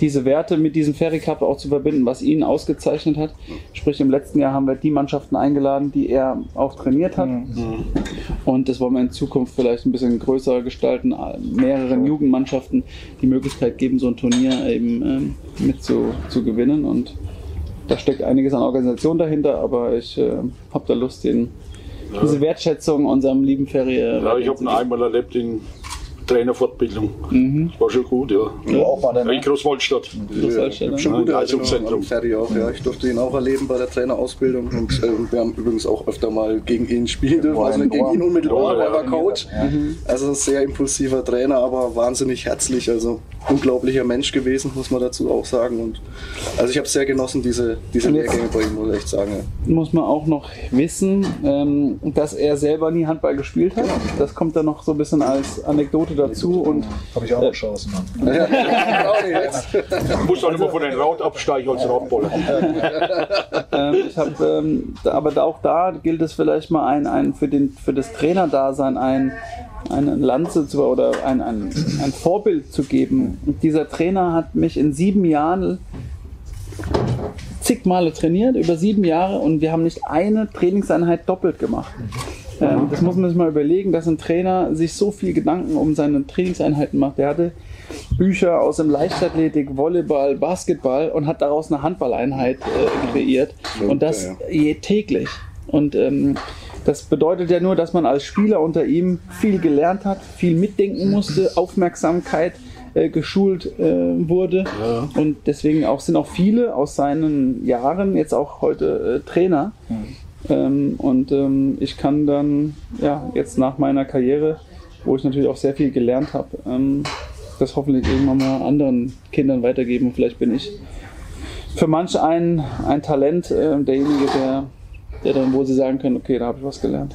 diese Werte mit diesem Ferry Cup auch zu verbinden, was ihn ausgezeichnet hat. Sprich, im letzten Jahr haben wir die Mannschaften eingeladen, die er auch trainiert hat. Und das wollen wir in Zukunft vielleicht ein bisschen größer gestalten, mehreren Jugendmannschaften die Möglichkeit geben, so ein Turnier eben ähm, mit zu, zu gewinnen. Und da steckt einiges an Organisation dahinter, aber ich äh, habe da Lust, den, diese Wertschätzung unserem lieben Ferry. äh, Ja, ich habe ihn einmal erlebt in Trainerfortbildung. Das war schon gut, ja. du auch mal In den Großwaldstadt. Großwaldstädter. Schon Ja, Leistungszentrum. Auch, ja. Ich durfte ihn auch erleben bei der Trainerausbildung und äh, wir haben übrigens auch öfter mal gegen ihn spielen dürfen, also nicht gegen ihn unmittelbar, Ja, er war ja. Coach. Also ein sehr impulsiver Trainer, aber wahnsinnig herzlich, also unglaublicher Mensch gewesen, muss man dazu auch sagen. Und also ich habe sehr genossen, diese, diese Lehrgänge bei ihm, muss ich echt sagen. Ja. muss man auch noch wissen, ähm, dass er selber nie Handball gespielt hat. Das kommt dann noch so ein bisschen als Anekdote dazu. Und Habe ich auch noch Chancen. Jetzt. Du musst auch immer von den Raut absteigen als Radballer. ähm, ich habe, ähm, aber auch da gilt es vielleicht mal ein, ein für, den, für das Trainerdasein ein, eine Lanze zu, oder ein, ein, ein Vorbild zu geben. Und dieser Trainer hat mich in sieben Jahren zig Male trainiert, über sieben Jahre, und wir haben nicht eine Trainingseinheit doppelt gemacht. Ähm, das muss man sich mal überlegen, dass ein Trainer sich so viel Gedanken um seine Trainingseinheiten macht. Der hatte Bücher aus dem Leichtathletik, Volleyball, Basketball und hat daraus eine Handballeinheit äh, kreiert. Und das ja. je täglich. Und ähm, das bedeutet ja nur, dass man als Spieler unter ihm viel gelernt hat, viel mitdenken musste, Aufmerksamkeit äh, geschult äh, wurde. Und deswegen auch sind auch viele aus seinen Jahren jetzt auch heute äh, Trainer. Ähm, und ähm, ich kann dann ja jetzt nach meiner Karriere, wo ich natürlich auch sehr viel gelernt habe, ähm, das hoffentlich irgendwann mal anderen Kindern weitergeben. Vielleicht bin ich für manch ein, ein Talent, äh, derjenige, der, der dann, wo sie sagen können, okay, da habe ich was gelernt.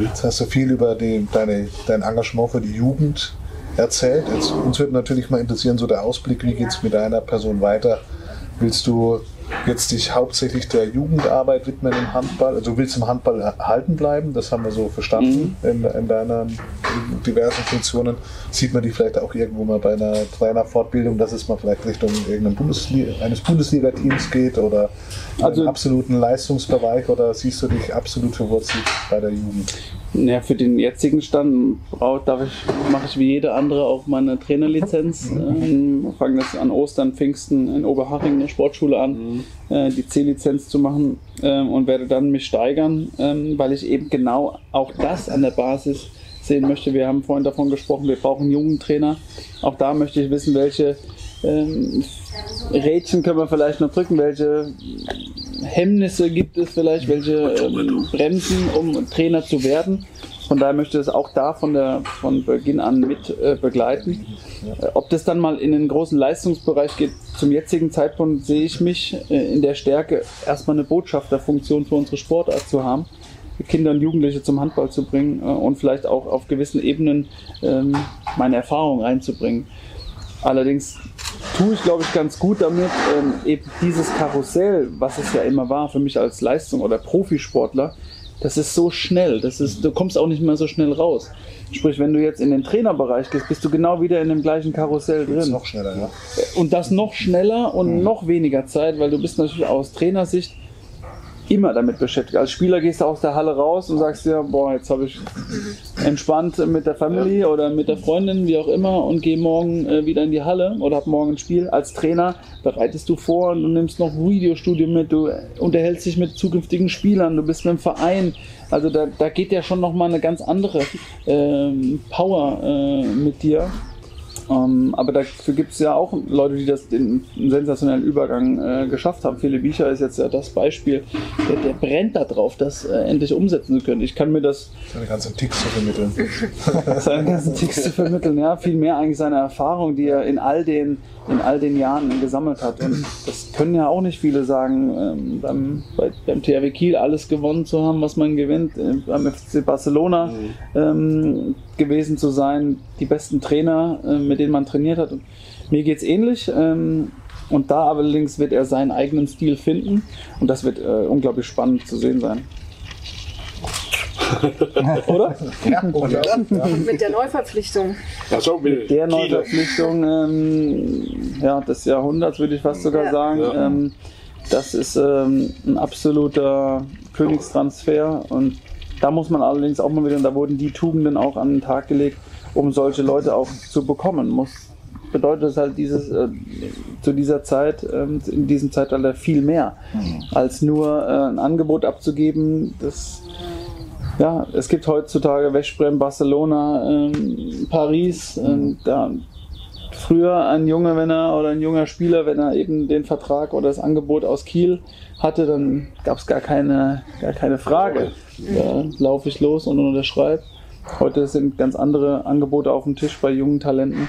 Jetzt hast du viel über die, deine, dein Engagement für die Jugend erzählt. Jetzt, uns würde natürlich mal interessieren, so der Ausblick, wie geht es mit deiner Person weiter? Willst du jetzt dich hauptsächlich der Jugendarbeit widmen im Handball? Also du willst im Handball erhalten bleiben, das haben wir so verstanden in, in deinen diversen Funktionen. Sieht man dich vielleicht auch irgendwo mal bei einer Trainerfortbildung, dass es mal vielleicht Richtung Bundesliga, eines Bundesliga-Teams geht oder Also- einem absoluten Leistungsbereich oder siehst du dich absolut verwurzelt bei der Jugend? Ja, für den jetzigen Stand darf ich, mache ich wie jeder andere auch meine Trainerlizenz. Ähm, fange das an Ostern, Pfingsten in Oberhaching in der Sportschule an, äh, die C-Lizenz zu machen ähm, und werde dann mich steigern, ähm, weil ich eben genau auch das an der Basis sehen möchte. Wir haben vorhin davon gesprochen, wir brauchen einen jungen Trainer. Auch da möchte ich wissen, welche ähm, Rädchen können wir vielleicht noch drücken, welche Hemmnisse gibt es vielleicht, welche ähm, Bremsen, um Trainer zu werden. Von daher möchte ich es auch da von, der, von Beginn an mit äh, begleiten. Äh, ob das dann mal in den großen Leistungsbereich geht, zum jetzigen Zeitpunkt sehe ich mich äh, in der Stärke, erstmal eine Botschafterfunktion für unsere Sportart zu haben. Kinder und Jugendliche zum Handball zu bringen äh, und vielleicht auch auf gewissen Ebenen ähm, meine Erfahrung einzubringen. Allerdings tue ich, glaube ich, ganz gut damit, ähm, eben dieses Karussell, was es ja immer war für mich als Leistung oder Profisportler, das ist so schnell, das ist, du kommst auch nicht mehr so schnell raus. Sprich, wenn du jetzt in den Trainerbereich gehst, bist du genau wieder in dem gleichen Karussell Das drin. noch schneller, ja. Und das noch schneller und noch weniger Zeit, weil du bist natürlich aus Trainersicht immer damit beschäftigt. Als Spieler gehst du aus der Halle raus und sagst dir, boah, jetzt habe ich entspannt mit der Family oder mit der Freundin, wie auch immer, und gehe morgen äh, wieder in die Halle oder hab morgen ein Spiel. Als Trainer bereitest du vor und du nimmst noch Videostudio mit, du unterhältst dich mit zukünftigen Spielern, du bist mit dem Verein. Also da, da geht ja schon nochmal eine ganz andere ähm, Power äh, mit dir. Ähm, aber dafür gibt es ja auch Leute, die das den sensationellen Übergang äh, geschafft haben. Philipp Biecher ist jetzt ja das Beispiel, der, der brennt da drauf, das äh, endlich umsetzen zu können. Ich kann mir das, Seine ganzen Ticks zu vermitteln. seinen ganzen Text zu vermitteln, ja, viel mehr eigentlich seine Erfahrung, die er in all den, in all den Jahren gesammelt hat. Und das können ja auch nicht viele sagen, ähm, beim, bei, beim THW Kiel alles gewonnen zu haben, was man gewinnt, äh, beim FC Barcelona ähm, gewesen zu sein, die besten Trainer, äh, mit denen man trainiert hat. Und mir geht's ähnlich. Ähm, und da allerdings wird er seinen eigenen Stil finden und das wird äh, unglaublich spannend zu sehen sein. Oder? ja, oh, ja. Mit der Neuverpflichtung. Also mit Der Kieler. Neuverpflichtung ähm, ja, des Jahrhunderts, würde ich fast sogar Ja. sagen. Ja. Ähm, das ist ähm, ein absoluter Königstransfer und da muss man allerdings auch mal wieder, und da wurden die Tugenden auch an den Tag gelegt, um solche Leute auch zu bekommen. Muss bedeutet es halt dieses äh, zu dieser Zeit, ähm, in diesem Zeitalter viel mehr, als nur äh, ein Angebot abzugeben. Das ja, es gibt heutzutage Westbrem, Barcelona, ähm, Paris. Ähm, da früher ein Junge, wenn er oder ein junger Spieler, wenn er eben den Vertrag oder das Angebot aus Kiel hatte, dann gab es gar keine, gar keine Frage. Da laufe ich los und unterschreibe. Heute sind ganz andere Angebote auf dem Tisch bei jungen Talenten,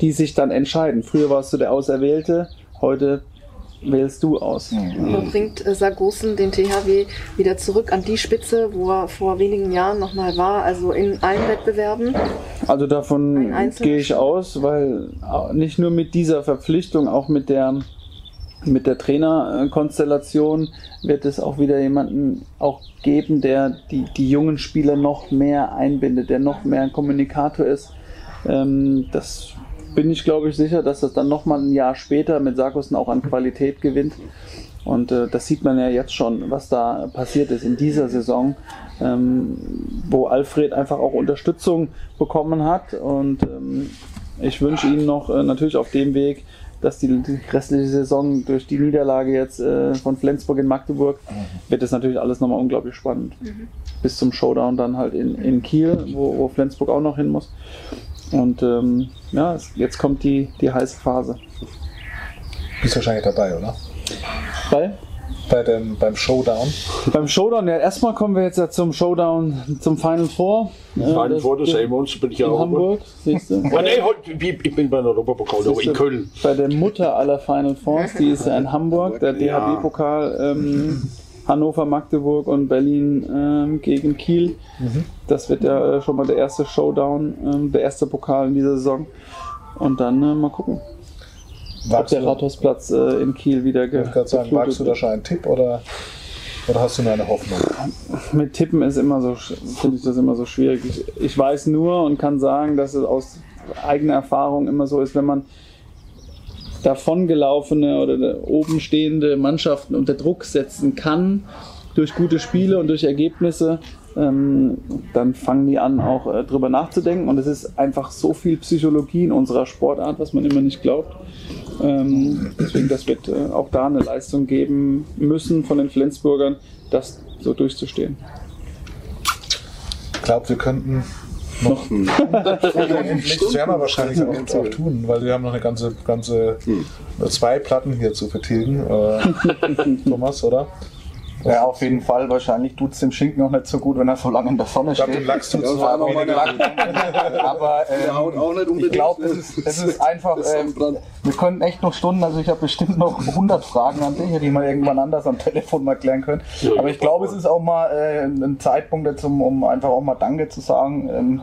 die sich dann entscheiden. Früher warst du der Auserwählte, heute wählst du aus. Aber bringt äh, Sargosen den THW wieder zurück an die Spitze, wo er vor wenigen Jahren nochmal war, also in allen Wettbewerben? Also davon gehe ich aus, weil nicht nur mit dieser Verpflichtung, auch mit der mit der Trainerkonstellation wird es auch wieder jemanden auch geben, der die, die jungen Spieler noch mehr einbindet, der noch mehr ein Kommunikator ist. Ähm, das bin ich, glaube ich, sicher, dass das dann nochmal ein Jahr später mit Sarkusen auch an Qualität gewinnt. Und äh, das sieht man ja jetzt schon, was da passiert ist in dieser Saison, ähm, wo Alfred einfach auch Unterstützung bekommen hat. Und ähm, ich wünsche ihm noch äh, natürlich auf dem Weg, dass die, die restliche Saison durch die Niederlage jetzt äh, von Flensburg in Magdeburg wird es natürlich alles nochmal unglaublich spannend. Bis zum Showdown dann halt in, in Kiel, wo, wo Flensburg auch noch hin muss. Und ähm, ja, jetzt kommt die, die heiße Phase. Bist wahrscheinlich dabei, oder? Bei? Bei dem, beim Showdown. Beim Showdown, ja, erstmal kommen wir jetzt ja zum Showdown, zum Final Four. Final Four, das sehen wir uns, bin ich ja in auch. Hamburg, siehst du? Ah, nee, heute, ich ich bin beim Europapokal, aber in Köln. Bei der Mutter aller Final Fours, die ist ja in Hamburg, der Ja. DHB-Pokal, ähm, Hannover, Magdeburg und Berlin ähm, gegen Kiel. Das wird ja äh, schon mal der erste Showdown, ähm, der erste Pokal in dieser Saison. Und dann äh, mal gucken, ob Wagst der du, Rathausplatz äh, in Kiel wieder ich ge gerade sagen, wagst du da schon einen Tipp oder, oder hast du nur eine Hoffnung? Mit Tippen ist immer so, finde ich das immer so schwierig. Ich, ich weiß nur und kann sagen, dass es aus eigener Erfahrung immer so ist, wenn man davongelaufene oder oben stehende Mannschaften unter Druck setzen kann durch gute Spiele und durch Ergebnisse, ähm, dann fangen die an, auch äh, drüber nachzudenken. Und es ist einfach so viel Psychologie in unserer Sportart, was man immer nicht glaubt. Ähm, deswegen, das wird äh, auch da eine Leistung geben müssen von den Flensburgern, das so durchzustehen. Ich glaube, wir könnten noch das werden wir wahrscheinlich auch, auch tun, weil wir haben noch eine ganze, ganze zwei Platten hier zu vertilgen, äh, Thomas, oder? Ja, auf jeden Fall. Wahrscheinlich tut es dem Schinken noch nicht so gut, wenn er so lange in der Sonne Ich glaube, steht. dem Lachs tut es weniger. eine- Aber ähm, unbedingt. ich glaube, es ist, es ist einfach, ähm, wir können echt noch Stunden, also ich habe bestimmt noch 100 Fragen an dich, die wir irgendwann anders am Telefon mal klären können. Aber ich glaube, es ist auch mal äh, ein Zeitpunkt jetzt, um, um einfach auch mal Danke zu sagen. Ähm,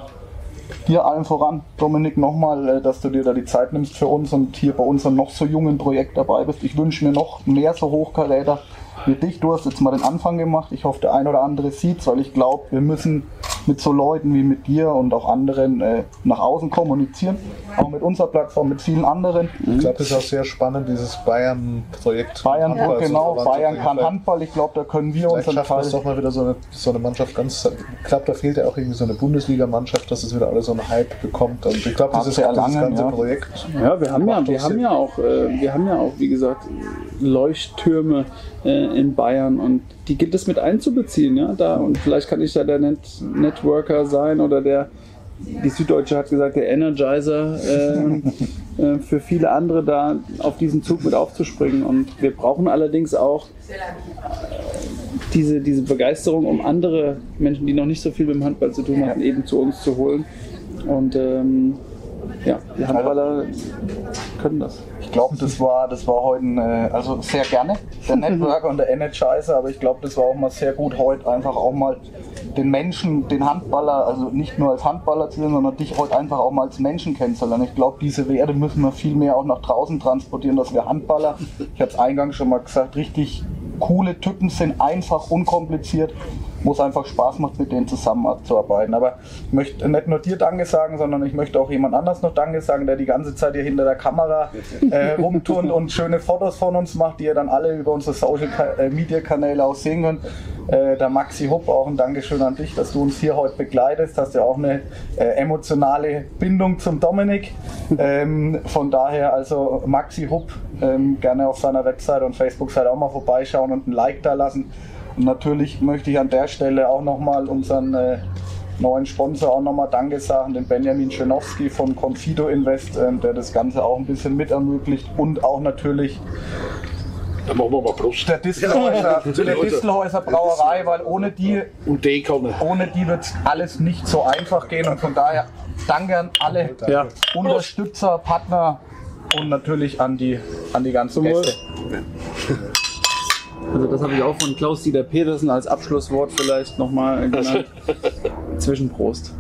dir allen voran, Dominik, nochmal, äh, dass du dir da die Zeit nimmst für uns und hier bei unserem noch so jungen Projekt dabei bist. Ich wünsche mir noch mehr so Hochkaräter wie dich. Du hast jetzt mal den Anfang gemacht. Ich hoffe, der ein oder andere sieht weil ich glaube, wir müssen mit so Leuten wie mit dir und auch anderen äh, nach außen kommunizieren. Auch mit unserer Plattform, mit vielen anderen. Ich glaube, das ist auch sehr spannend, dieses Bayern-Projekt. Bayern, Handball genau, zu Bayern kann. Handball. Ich glaube, da können wir unseren schaffen Teil. doch mal wieder so eine, so eine Mannschaft ganz. Ich glaube, da fehlt ja auch irgendwie so eine Bundesliga-Mannschaft, dass es wieder alles so einen Hype bekommt. Und ich glaube, dieses, dieses ganze ja. Projekt. Ja, wir haben ja, wir haben ja auch, äh, wir haben ja auch, wie gesagt, Leuchttürme äh, in Bayern und die gilt es mit einzubeziehen, ja. Da und vielleicht kann ich da der Net Networker sein oder der, die Süddeutsche hat gesagt, der Energizer äh, äh, für viele andere da auf diesen Zug mit aufzuspringen. Und wir brauchen allerdings auch diese, diese Begeisterung, um andere Menschen, die noch nicht so viel mit dem Handball zu tun hatten, eben zu uns zu holen. Und ähm, ja, die Handballer können das. Ich glaube, das war, das war heute, ein, äh, also sehr gerne, der Networker und der Energizer, aber ich glaube, das war auch mal sehr gut heute, einfach auch mal den Menschen, den Handballer, also nicht nur als Handballer zu sehen, sondern dich heute einfach auch mal als Menschen kennenzulernen. Ich glaube, diese Werte müssen wir viel mehr auch nach draußen transportieren, dass wir Handballer, ich habe es eingangs schon mal gesagt, richtig coole Typen sind, einfach, unkompliziert, wo es einfach Spaß macht, mit denen zusammenzuarbeiten. Aber ich möchte nicht nur dir Danke sagen, sondern ich möchte auch jemand anders noch Danke sagen, der die ganze Zeit hier hinter der Kamera äh, rumturnt und schöne Fotos von uns macht, die ihr dann alle über unsere Social äh, Media Kanäle auch sehen könnt. Äh, der Maxi Hupp, auch ein Dankeschön an dich, dass du uns hier heute begleitest. Hast ja auch eine äh, emotionale Bindung zum Dominik. Ähm, von daher also Maxi Hupp ähm, gerne auf seiner Website und Facebook-Seite auch mal vorbeischauen und ein Like da lassen. Und natürlich möchte ich an der Stelle auch nochmal unseren äh, neuen Sponsor auch nochmal Danke sagen, den Benjamin Schenowski von Confido Invest, ähm, der das Ganze auch ein bisschen mit ermöglicht und auch natürlich Dann machen wir mal Prost. der Distelhäuser, der Distelhäuser Brauerei, weil ohne die, Und die ohne die wird alles nicht so einfach gehen und von daher danke an alle Ja. Unterstützer, Partner und natürlich an die, an die ganzen. Gäste. Also das habe ich auch von Klaus-Dieter Petersen als Abschlusswort vielleicht nochmal genannt. Zwischenprost.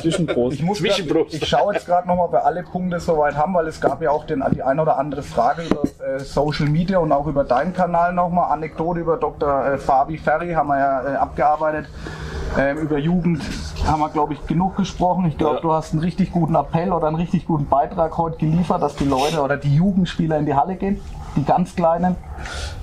Zwischenprost. Ich, muss grad, Zwischenbrust. ich schaue jetzt gerade nochmal, ob wir alle Punkte soweit haben, weil es gab ja auch den, die eine oder andere Frage über äh, Social Media und auch über deinen Kanal nochmal. Anekdote über Dr. Äh, Fabi Ferry haben wir ja äh, abgearbeitet. Ähm, über Jugend haben wir, glaube ich, genug gesprochen. Ich glaube, Ja. du hast einen richtig guten Appell oder einen richtig guten Beitrag heute geliefert, dass die Leute oder die Jugendspieler in die Halle gehen, die ganz Kleinen.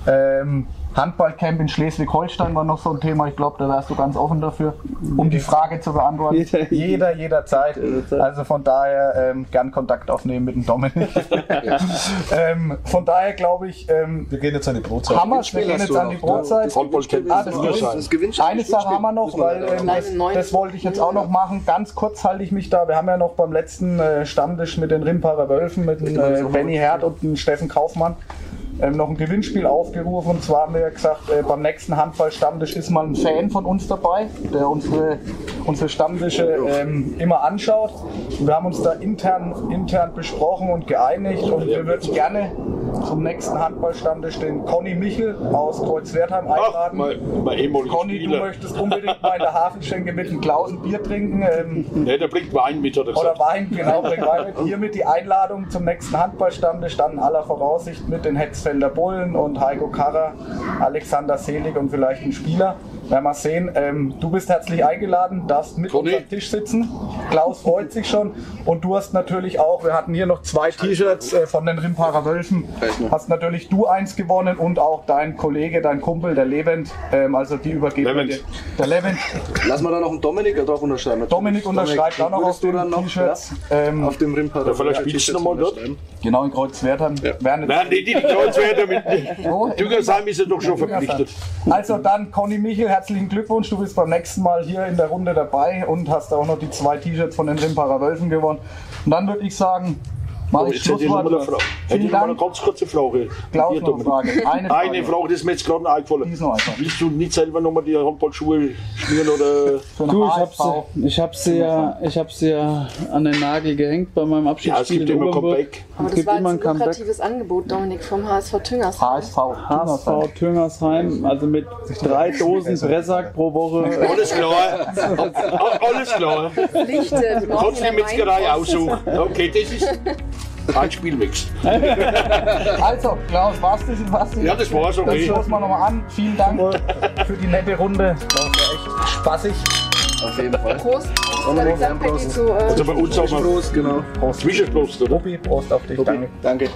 Ähm, Handballcamp in Schleswig-Holstein war noch so ein Thema. Ich glaube, da wärst du ganz offen dafür, um die Frage zu beantworten. Jeder- Jeder, jederzeit. Jederzeit. Also von daher ähm, gern Kontakt aufnehmen mit dem Dominik. ähm, von daher glaube ich, ähm, Wir gehen jetzt an die Brotzeit. haben wir gehen jetzt an die Brotzeit. Handballcamp Ah, das Gewinn-. Das Gewinnspiel. Eine Sache haben wir noch, weil ähm, das, das wollte ich jetzt auch noch machen. Ganz kurz halte ich mich da. Wir haben ja noch beim letzten äh, Stammtisch mit den Rimparer Wölfen, mit dem äh, Benny Herd und dem Steffen Kaufmann ähm, noch ein Gewinnspiel aufgerufen. Und zwar haben wir ja gesagt, äh, beim nächsten Handball-Stammtisch ist mal ein Fan von uns dabei, der unsere, unsere Stammtische ähm, immer anschaut. Und wir haben uns da intern, intern besprochen und geeinigt und wir würden gerne zum nächsten Handball-Stammtisch den Conny Michel aus Kreuzwertheim Ach, einladen. mein, mein ehemaliger Conny, du Spieler. möchtest unbedingt mal in der Hafenschenke mit einem Klaus ein Bier trinken. Ähm, Ne, der bringt Wein mit, hat er oder. Wein, genau, bring Wein mit. Hiermit die Einladung zum nächsten Handballstammtisch, dann in aller Voraussicht mit den Hetzfelder Bullen und Heiko Karrer, Alexander Selig und vielleicht ein Spieler. Werden wir sehen. Ähm, du bist herzlich eingeladen, darfst mit Conny. uns am Tisch sitzen. Klaus freut sich schon. Und du hast natürlich auch, wir hatten hier noch zwei T-Shirts äh, von den Rimparer Wölfen. Hast natürlich du eins gewonnen und auch dein Kollege, dein Kumpel, der Levent. Ähm, also die übergeben wir Levent. Der Levent. Lass mal da noch einen Dominik drauf unterschreiben. Dominik unterschreibt auch noch auf würdest du den dann noch T-Shirts. ja, Ähm, auf dem Rimparer. Ja, vielleicht spielst du noch mal dort. Genau, in Kreuzwertheim. Werden Nein, nicht in die Kreuzwerte mit. Oh, Düngersheim ist ja doch schon verpflichtet. Also dann, Conny Michel, herzlichen Glückwunsch. Du bist beim nächsten Mal hier in der Runde dabei und hast auch noch die zwei T-Shirts von den Rimparer Wölfen gewonnen. Und dann würde ich sagen, Aber ich hätte ich noch mal eine. Frage. Hätte noch mal eine ganz kurze Frage. Klaus, noch eine. Frage. Eine Frage. Eine Frage, das ist mir jetzt gerade noch Die eingefallen. ist noch einfach. Willst du nicht selber nochmal die Handballschuhe schmieren oder. Du, ich hab HSV. sie, ich hab sie ja, ich hab sie ja an den Nagel gehängt bei meinem Ja, es Abschiedsspiel gibt in immer. Comeback. Aber Es das gibt war immer ein lukratives Angebot, Dominik, vom HSV Tüngersheim. HSV. HSV Tüngersheim, also mit drei Dosen Pressack pro Woche. Alles klar. Alles klar. Brauchen Kannst du die Metzgerei aussuchen. Okay, das ist ein Spielmix. Also, Klaus, war's das? Das? Ja, das war's, Dann okay. stoßen wir nochmal an. Vielen Dank für die nette Runde. Das war echt spaßig. Auf jeden Fall. Prost. Und dann sagt Peggy zu. Äh, Also bei uns auch mal Prost, genau. Zwischenprost, oder? Obi, Prost auf dich. Danke. Danke.